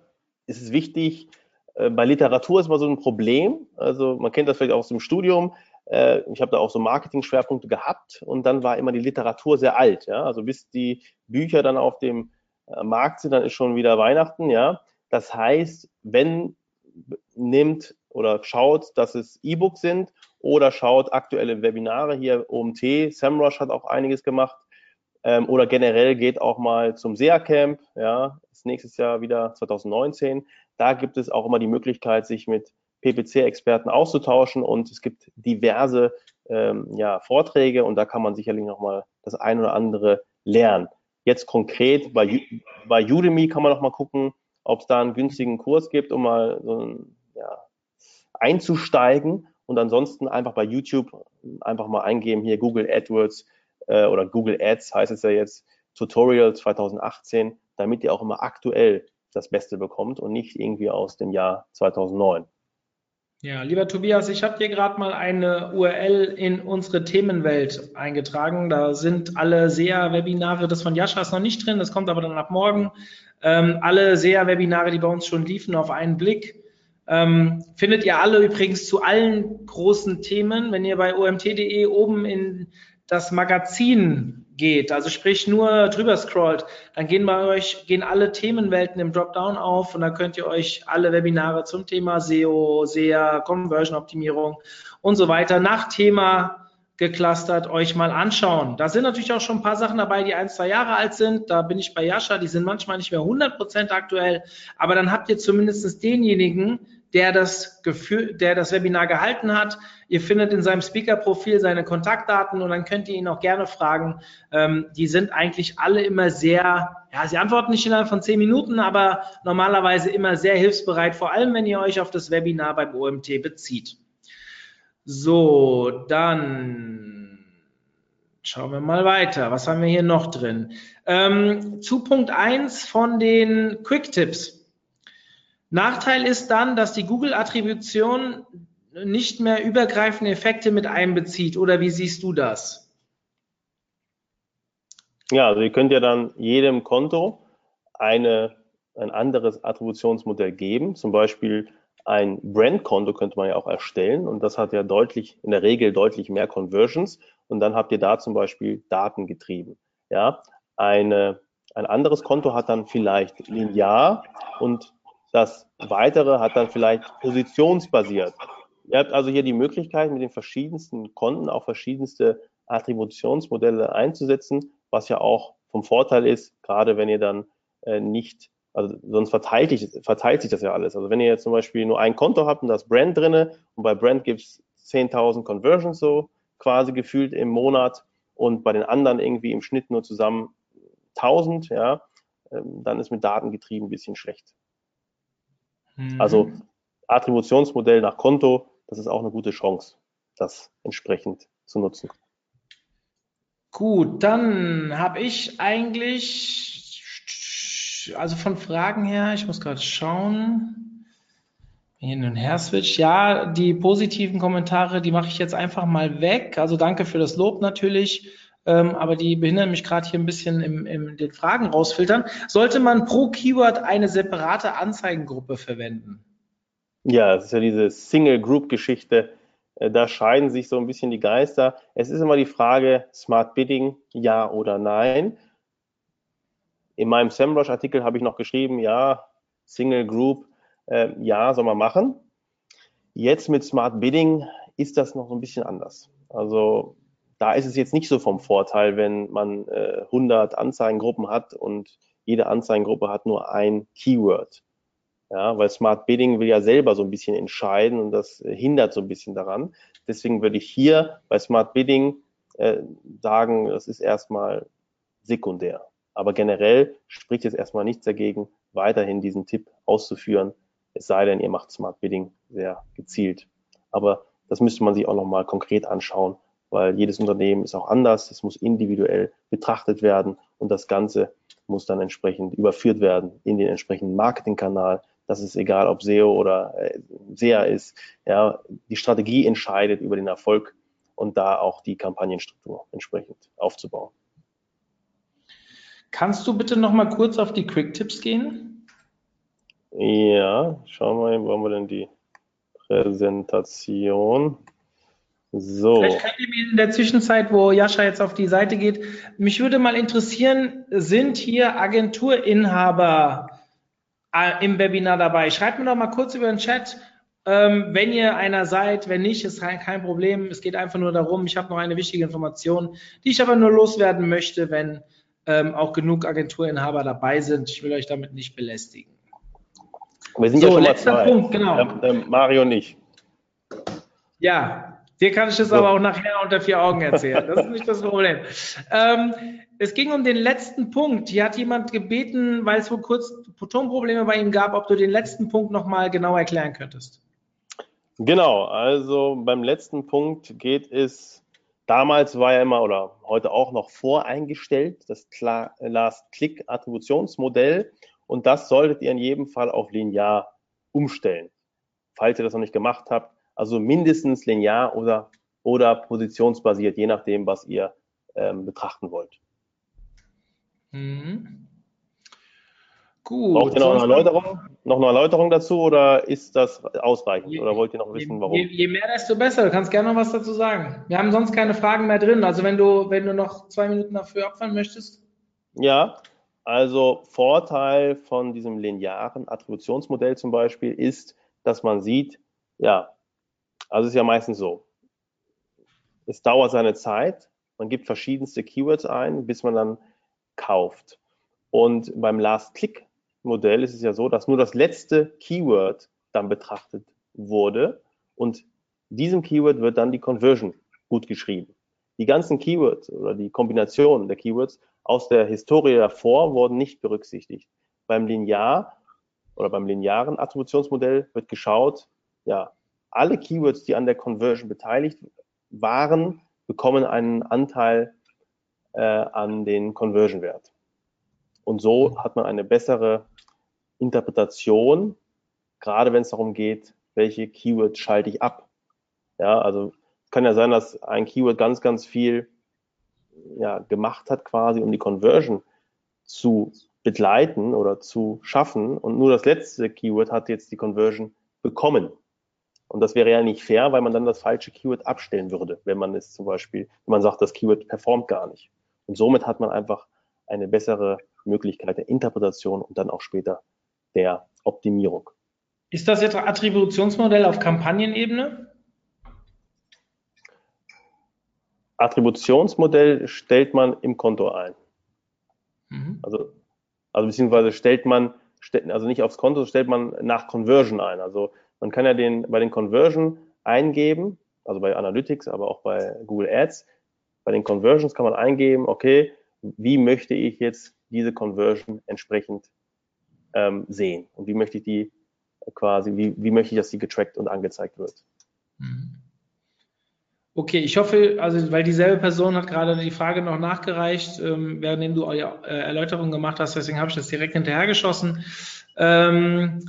ist es wichtig, äh, bei Literatur ist mal so ein Problem. Also man kennt das vielleicht auch aus dem Studium. Äh, ich habe da auch so Marketing-Schwerpunkte gehabt und dann war immer die Literatur sehr alt. Ja? Also bis die Bücher dann auf dem äh, Markt sind, dann ist schon wieder Weihnachten. Ja, das heißt, wenn nimmt oder schaut, dass es E-Books sind oder schaut aktuelle Webinare hier OMT. SEMrush hat auch einiges gemacht ähm, oder generell geht auch mal zum SEA Camp, ja, ist nächstes Jahr wieder 2019. Da gibt es auch immer die Möglichkeit, sich mit PPC-Experten auszutauschen und es gibt diverse ähm, ja, Vorträge und da kann man sicherlich nochmal das ein oder andere lernen. Jetzt konkret bei, bei Udemy kann man nochmal gucken, ob es da einen günstigen Kurs gibt, um mal so ein, ja, einzusteigen und ansonsten einfach bei YouTube einfach mal eingeben, hier Google AdWords äh, oder Google Ads heißt es ja jetzt, Tutorial 2018, damit ihr auch immer aktuell das Beste bekommt und nicht irgendwie aus dem Jahr 2009. Ja, lieber Tobias, ich habe dir gerade mal eine URL in unsere Themenwelt eingetragen. Da sind alle SEA-Webinare, das von Jascha ist noch nicht drin, das kommt aber dann ab morgen. Ähm, alle SEA-Webinare, die bei uns schon liefen, auf einen Blick. Ähm, findet ihr alle übrigens zu allen großen Themen, wenn ihr bei omt.de oben in das Magazin geht, also sprich nur drüber scrollt, dann gehen bei euch, gehen alle Themenwelten im Dropdown auf und dann könnt ihr euch alle Webinare zum Thema SEO, SEA, Conversion Optimierung und so weiter nach Thema geclustert euch mal anschauen. Da sind natürlich auch schon ein paar Sachen dabei, die ein, zwei Jahre alt sind. Da bin ich bei Jascha, die sind manchmal nicht mehr 100% aktuell, aber dann habt ihr zumindest denjenigen, der das Gefühl, der das Webinar gehalten hat. Ihr findet in seinem Speaker-Profil seine Kontaktdaten und dann könnt ihr ihn auch gerne fragen. Ähm, die sind eigentlich alle immer sehr, ja, sie antworten nicht innerhalb von zehn Minuten, aber normalerweise immer sehr hilfsbereit, vor allem wenn ihr euch auf das Webinar beim OMT bezieht. So, dann schauen wir mal weiter. Was haben wir hier noch drin? Ähm, zu Punkt 1 von den Quick-Tipps. Nachteil ist dann, dass die Google-Attribution nicht mehr übergreifende Effekte mit einbezieht. Oder wie siehst du das? Ja, also ihr könnt ja dann jedem Konto eine, ein anderes Attributionsmodell geben. Zum Beispiel ein Brandkonto könnte man ja auch erstellen und das hat ja deutlich, in der Regel deutlich mehr Conversions und dann habt ihr da zum Beispiel Daten getrieben. Ja, eine, ein anderes Konto hat dann vielleicht linear und das weitere hat dann vielleicht positionsbasiert. Ihr habt also hier die Möglichkeit, mit den verschiedensten Konten auch verschiedenste Attributionsmodelle einzusetzen, was ja auch vom Vorteil ist, gerade wenn ihr dann äh, nicht also sonst verteilt, ich, verteilt sich das ja alles. Also wenn ihr jetzt zum Beispiel nur ein Konto habt und das Brand drinne und bei Brand gibt es 10.000 Conversions so quasi gefühlt im Monat und bei den anderen irgendwie im Schnitt nur zusammen 1000, ja, ähm, dann ist mit Daten getrieben ein bisschen schlecht. Mhm. Also Attributionsmodell nach Konto, das ist auch eine gute Chance, das entsprechend zu nutzen. Gut, dann habe ich eigentlich also von Fragen her, ich muss gerade schauen. Hin und her switch. Ja, die positiven Kommentare, die mache ich jetzt einfach mal weg. Also danke für das Lob natürlich. Ähm, aber die behindern mich gerade hier ein bisschen im, im den Fragen rausfiltern. Sollte man pro Keyword eine separate Anzeigengruppe verwenden? Ja, es ist ja diese Single-Group-Geschichte. Äh, da scheiden sich so ein bisschen die Geister. Es ist immer die Frage, Smart Bidding, ja oder nein. In meinem SEMrush-Artikel habe ich noch geschrieben, ja, Single Group, äh, ja, soll man machen. Jetzt mit Smart Bidding ist das noch so ein bisschen anders. Also da ist es jetzt nicht so vom Vorteil, wenn man äh, 100 Anzeigengruppen hat und jede Anzeigengruppe hat nur ein Keyword. Ja, weil Smart Bidding will ja selber so ein bisschen entscheiden und das hindert so ein bisschen daran. Deswegen würde ich hier bei Smart Bidding äh, sagen, das ist erstmal sekundär. Aber generell spricht jetzt erstmal nichts dagegen, weiterhin diesen Tipp auszuführen, es sei denn, ihr macht Smart Bidding sehr gezielt. Aber das müsste man sich auch nochmal konkret anschauen, weil jedes Unternehmen ist auch anders, es muss individuell betrachtet werden und das Ganze muss dann entsprechend überführt werden in den entsprechenden Marketingkanal. Das ist egal, ob SEO oder äh, SEA ist. Ja, die Strategie entscheidet über den Erfolg und da auch die Kampagnenstruktur entsprechend aufzubauen. Kannst du bitte noch mal kurz auf die Quick Tips gehen? Ja, schauen wir mal, wo haben wir denn die Präsentation? So. Vielleicht könnt ihr mir in der Zwischenzeit, wo Jascha jetzt auf die Seite geht, mich würde mal interessieren, sind hier Agenturinhaber äh, im Webinar dabei? Schreibt mir doch mal kurz über den Chat, ähm, wenn ihr einer seid, wenn nicht, ist kein Problem. Es geht einfach nur darum, ich habe noch eine wichtige Information, die ich aber nur loswerden möchte, wenn ähm, auch genug Agenturinhaber dabei sind. Ich will euch damit nicht belästigen. Wir sind so, ja schon mal zwei. Punkt, genau. Ähm, ähm, Mario nicht. Ja, dir kann ich das so. aber auch nachher unter vier Augen erzählen. Das ist nicht das Problem. Ähm, es ging um den letzten Punkt. Hier hat jemand gebeten, weil es wohl kurz Tonprobleme bei ihm gab, ob du den letzten Punkt nochmal genau erklären könntest. Genau, also beim letzten Punkt geht es Damals war ja immer oder heute auch noch voreingestellt das Last-Click-Attributionsmodell und das solltet ihr in jedem Fall auf linear umstellen, falls ihr das noch nicht gemacht habt. Also mindestens linear oder, oder positionsbasiert, je nachdem, was ihr ähm, betrachten wollt. Mhm. Gut. Braucht ihr noch eine Erläuterung? noch eine Erläuterung dazu oder ist das ausreichend? Je- oder wollt ihr noch wissen, warum? Je, je mehr, desto besser. Du kannst gerne noch was dazu sagen. Wir haben sonst keine Fragen mehr drin. Also wenn du, wenn du noch zwei Minuten dafür opfern möchtest. Ja, also Vorteil von diesem linearen Attributionsmodell zum Beispiel ist, dass man sieht, ja, also ist ja meistens so, es dauert seine Zeit, man gibt verschiedenste Keywords ein, bis man dann kauft. Und beim Last-Click-Modell ist es ja so, dass nur das letzte Keyword dann betrachtet wurde und diesem Keyword wird dann die Conversion gut geschrieben. Die ganzen Keywords oder die Kombinationen der Keywords aus der Historie davor wurden nicht berücksichtigt. Beim Linear oder beim linearen Attributionsmodell wird geschaut, ja, alle Keywords, die an der Conversion beteiligt waren, bekommen einen Anteil äh, an den Conversion-Wert. Und so hat man eine bessere Interpretation, gerade wenn es darum geht, welche Keywords schalte ich ab. Ja, also kann ja sein, dass ein Keyword ganz, ganz viel ja, gemacht hat, quasi um die Conversion zu begleiten oder zu schaffen und nur das letzte Keyword hat jetzt die Conversion bekommen. Und das wäre ja nicht fair, weil man dann das falsche Keyword abstellen würde, wenn man es zum Beispiel, wenn man sagt, das Keyword performt gar nicht. Und somit hat man einfach eine bessere Möglichkeit der Interpretation und dann auch später der Optimierung. Ist das jetzt Attributionsmodell auf Kampagnenebene? Attributionsmodell stellt man im Konto ein. Mhm. Also, also beziehungsweise stellt man, also nicht aufs Konto, stellt man nach Conversion ein. Also man kann ja den bei den Conversion eingeben, also bei Analytics, aber auch bei Google Ads. Bei den Conversions kann man eingeben, okay, wie möchte ich jetzt diese Conversion entsprechend ähm, sehen und wie möchte ich die quasi, wie, wie möchte ich, dass die getrackt und angezeigt wird. Mhm. Okay, ich hoffe, also weil dieselbe Person hat gerade die Frage noch nachgereicht, ähm, während du eure äh, Erläuterung gemacht hast, deswegen habe ich das direkt hinterhergeschossen. Ähm,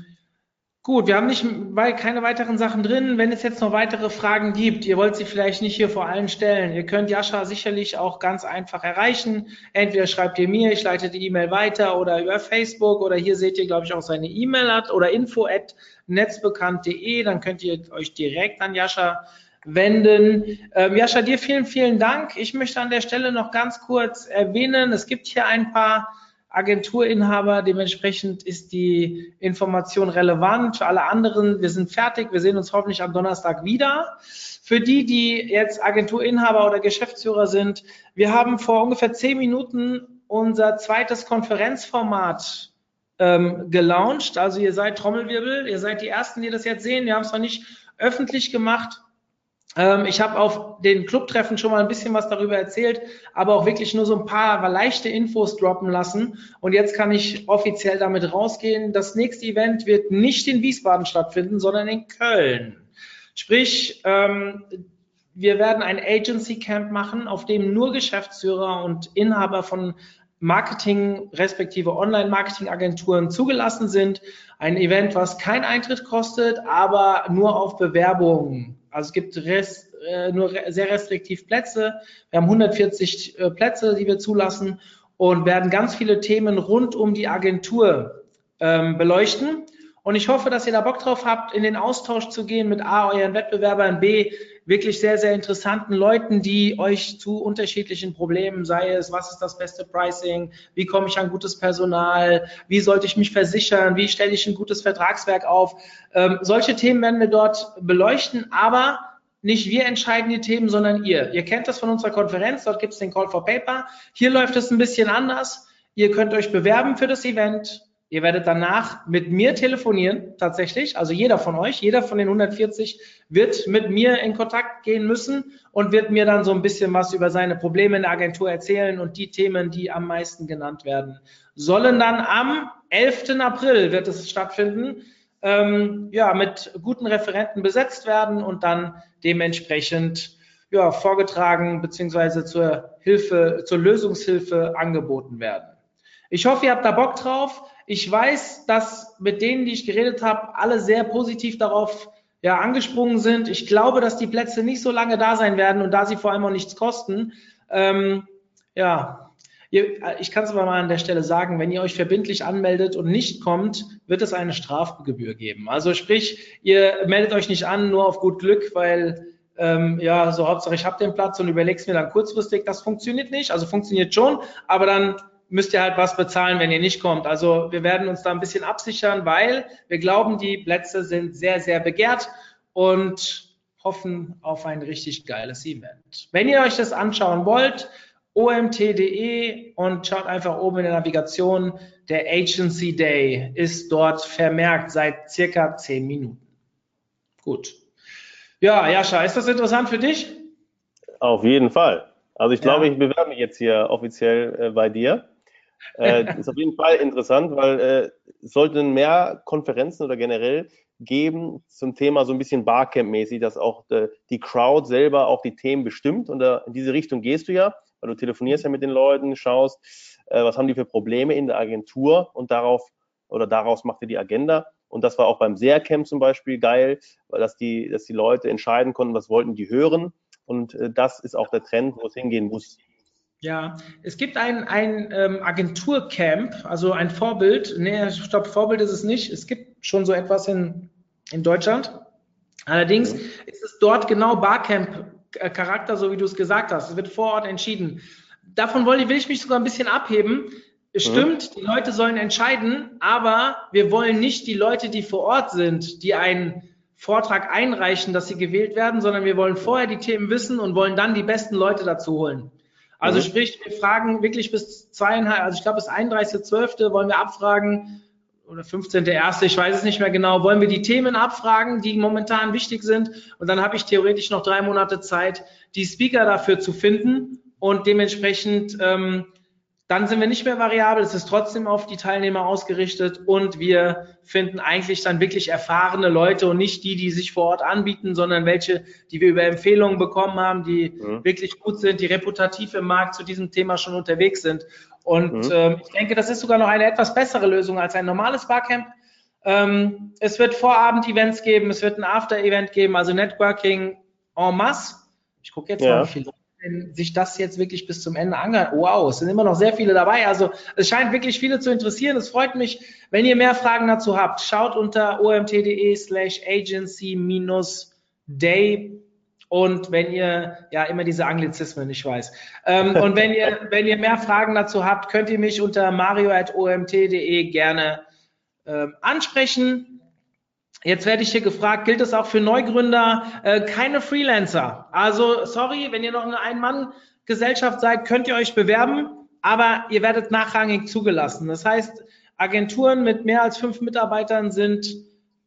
gut, wir haben nicht weil keine weiteren Sachen drin. Wenn es jetzt noch weitere Fragen gibt, ihr wollt sie vielleicht nicht hier vor allen stellen, ihr könnt Jascha sicherlich auch ganz einfach erreichen. Entweder schreibt ihr mir, ich leite die E-Mail weiter oder über Facebook oder hier seht ihr, glaube ich, auch seine E-Mail oder info at netzbekannt.de, dann könnt ihr euch direkt an Jascha wenden. Ähm, Jascha, dir vielen, vielen Dank. Ich möchte an der Stelle noch ganz kurz erwähnen, es gibt hier ein paar Agenturinhaber, dementsprechend ist die Information relevant. Für alle anderen, wir sind fertig, wir sehen uns hoffentlich am Donnerstag wieder. Für die, die jetzt Agenturinhaber oder Geschäftsführer sind, wir haben vor ungefähr zehn Minuten unser zweites Konferenzformat ähm, gelauncht. Also ihr seid Trommelwirbel, ihr seid die Ersten, die das jetzt sehen. Wir haben es noch nicht öffentlich gemacht. Ähm, ich habe auf den Clubtreffen schon mal ein bisschen was darüber erzählt, aber auch wirklich nur so ein paar leichte Infos droppen lassen. Und jetzt kann ich offiziell damit rausgehen. Das nächste Event wird nicht in Wiesbaden stattfinden, sondern in Köln. Sprich, ähm, wir werden ein Agency Camp machen, auf dem nur Geschäftsführer und Inhaber von Marketing respektive Online-Marketing-Agenturen zugelassen sind. Ein Event, was kein Eintritt kostet, aber nur auf Bewerbungen. Also es gibt rest, äh, nur re sehr restriktiv Plätze. Wir haben 140 äh, Plätze, die wir zulassen und werden ganz viele Themen rund um die Agentur ähm, beleuchten. Und ich hoffe, dass ihr da Bock drauf habt, in den Austausch zu gehen mit A, euren Wettbewerbern, B, wirklich sehr, sehr interessanten Leuten, die euch zu unterschiedlichen Problemen, sei es, was ist das beste Pricing, wie komme ich an gutes Personal, wie sollte ich mich versichern, wie stelle ich ein gutes Vertragswerk auf. Ähm, solche Themen werden wir dort beleuchten, aber nicht wir entscheiden die Themen, sondern ihr. Ihr kennt das von unserer Konferenz, dort gibt es den Call for Paper. Hier läuft es ein bisschen anders. Ihr könnt euch bewerben für das Event. Ihr werdet danach mit mir telefonieren, tatsächlich. Also jeder von euch, jeder von den 140 wird mit mir in Kontakt gehen müssen und wird mir dann so ein bisschen was über seine Probleme in der Agentur erzählen und die Themen, die am meisten genannt werden, sollen dann am 11. April wird es stattfinden, ähm, ja, mit guten Referenten besetzt werden und dann dementsprechend ja, vorgetragen beziehungsweise zur Hilfe, zur Lösungshilfe angeboten werden. Ich hoffe, ihr habt da Bock drauf. Ich weiß, dass mit denen, die ich geredet habe, alle sehr positiv darauf ja, angesprungen sind. Ich glaube, dass die Plätze nicht so lange da sein werden und da sie vor allem auch nichts kosten, ähm, ja, äh, ich kann es aber mal an der Stelle sagen, wenn ihr euch verbindlich anmeldet und nicht kommt, wird es eine Strafgebühr geben. Also sprich, ihr meldet euch nicht an, nur auf gut Glück, weil ähm, ja, so Hauptsache ich habe den Platz und überleg's mir dann kurzfristig. Das funktioniert nicht. Also funktioniert schon, aber dann müsst ihr halt was bezahlen, wenn ihr nicht kommt. Also wir werden uns da ein bisschen absichern, weil wir glauben, die Plätze sind sehr, sehr begehrt und hoffen auf ein richtig geiles Event. Wenn ihr euch das anschauen wollt, omt.de und schaut einfach oben in der Navigation. Der Agency Day ist dort vermerkt seit circa zehn Minuten. Gut. Ja, Jascha, ist das interessant für dich? Auf jeden Fall. Also ich glaube, ja. ich bewerbe mich jetzt hier offiziell äh, bei dir. Äh, ist auf jeden Fall interessant, weil äh, es sollten mehr Konferenzen oder generell geben zum Thema so ein bisschen Barcamp-mäßig, dass auch äh, die Crowd selber auch die Themen bestimmt und da, in diese Richtung gehst du ja, weil du telefonierst ja mit den Leuten, schaust, äh, was haben die für Probleme in der Agentur und darauf oder daraus macht ihr die Agenda. Und das war auch beim SEA-Camp zum Beispiel geil, weil dass die, dass die Leute entscheiden konnten, was wollten die hören. Und äh, das ist auch der Trend, wo es hingehen muss. Ja, es gibt ein, ein ähm, Agenturcamp, also ein Vorbild. Nee, ich glaube, Vorbild ist es nicht. Es gibt schon so etwas in, in Deutschland. Allerdings mhm. ist es dort genau Barcamp-Charakter, so wie du es gesagt hast. Es wird vor Ort entschieden. Davon will ich mich sogar ein bisschen abheben. Es stimmt, die Leute sollen entscheiden, aber wir wollen nicht die Leute, die vor Ort sind, die einen Vortrag einreichen, dass sie gewählt werden, sondern wir wollen vorher die Themen wissen und wollen dann die besten Leute dazu holen. Also mhm. sprich, wir fragen wirklich bis zweieinhalb, also ich glaube bis 31.12. wollen wir abfragen oder 15.1., ich weiß es nicht mehr genau, wollen wir die Themen abfragen, die momentan wichtig sind und dann habe ich theoretisch noch drei Monate Zeit, die Speaker dafür zu finden und dementsprechend ähm, dann sind wir nicht mehr variabel, es ist trotzdem auf die Teilnehmer ausgerichtet und wir finden eigentlich dann wirklich erfahrene Leute und nicht die, die sich vor Ort anbieten, sondern welche, die wir über Empfehlungen bekommen haben, die mhm. wirklich gut sind, die reputativ im Markt zu diesem Thema schon unterwegs sind. Und mhm. ähm, ich denke, das ist sogar noch eine etwas bessere Lösung als ein normales Barcamp. Ähm, es wird Vorabend-Events geben, es wird ein After-Event geben, also Networking en masse. Ich gucke jetzt ja. mal, wie viele sich das jetzt wirklich bis zum Ende angehört. Wow, es sind immer noch sehr viele dabei. Also es scheint wirklich viele zu interessieren. Es freut mich, wenn ihr mehr Fragen dazu habt. Schaut unter omt.de slash agency minus day und wenn ihr, ja, immer diese Anglizismen, ich weiß. Ähm, *laughs* und wenn ihr, wenn ihr mehr Fragen dazu habt, könnt ihr mich unter mario.omt.de gerne ähm, ansprechen. Jetzt werde ich hier gefragt, gilt das auch für Neugründer? Äh, keine Freelancer. Also, sorry, wenn ihr noch eine Ein-Mann-Gesellschaft seid, könnt ihr euch bewerben, aber ihr werdet nachrangig zugelassen. Das heißt, Agenturen mit mehr als fünf Mitarbeitern sind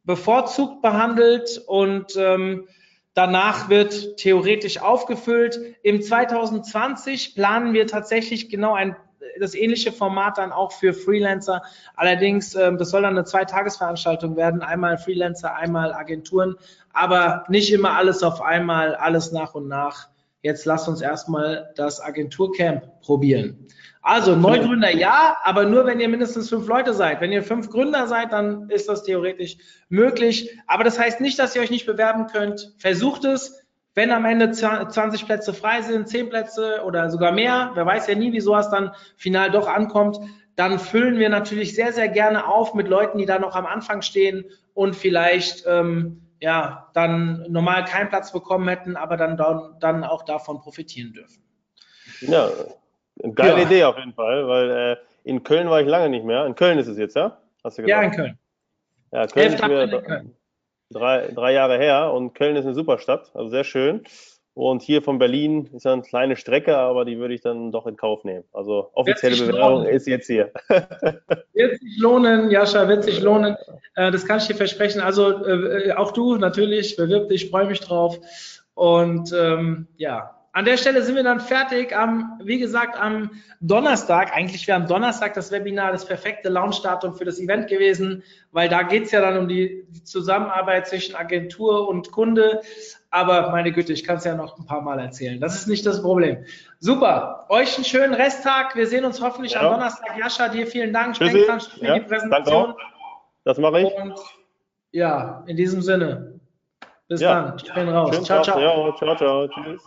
bevorzugt behandelt und ähm, danach wird theoretisch aufgefüllt. Im 2020 planen wir tatsächlich genau ein das ähnliche Format dann auch für Freelancer. Allerdings, ähm, das soll dann eine Zweitagesveranstaltung werden. Einmal Freelancer, einmal Agenturen, aber nicht immer alles auf einmal, alles nach und nach. Jetzt lasst uns erstmal das Agenturcamp probieren. Also Neugründer ja, aber nur wenn ihr mindestens fünf Leute seid. Wenn ihr fünf Gründer seid, dann ist das theoretisch möglich. Aber das heißt nicht, dass ihr euch nicht bewerben könnt. Versucht es. Wenn am Ende 20 Plätze frei sind, 10 Plätze oder sogar mehr, wer weiß ja nie, wieso es dann final doch ankommt, dann füllen wir natürlich sehr, sehr gerne auf mit Leuten, die da noch am Anfang stehen und vielleicht ähm, ja dann normal keinen Platz bekommen hätten, aber dann, dann auch davon profitieren dürfen. Ja, geile ja. Idee auf jeden Fall, weil äh, in Köln war ich lange nicht mehr. In Köln ist es jetzt, ja? Hast du gesagt? Ja, in Köln. Ja, Köln ist mir, in Köln drei, drei Jahre her und Köln ist eine super Stadt, also sehr schön. Und hier von Berlin ist eine kleine Strecke, aber die würde ich dann doch in Kauf nehmen. Also offizielle Bewerbung ist jetzt hier. *laughs* Wird sich lohnen, Jascha, wird sich lohnen. Äh, das kann ich dir versprechen. Also äh, auch du natürlich, bewirb dich, freue mich drauf. Und ähm, ja, an der Stelle sind wir dann fertig. Am, wie gesagt, am Donnerstag, eigentlich wäre am Donnerstag das Webinar das perfekte Launchdatum für das Event gewesen, weil da geht es ja dann um die, Zusammenarbeit zwischen Agentur und Kunde. Aber meine Güte, ich kann es ja noch ein paar Mal erzählen. Das ist nicht das Problem. Super. Euch einen schönen Resttag. Wir sehen uns hoffentlich ja. am Donnerstag. Jascha, dir vielen Dank. Tschüssi. für ja, die Präsentation. Das mache ich. Und ja, in diesem Sinne. Bis ja. dann. Ich bin raus. Ciao, ciao. Ja, ciao, ciao. Tschüss.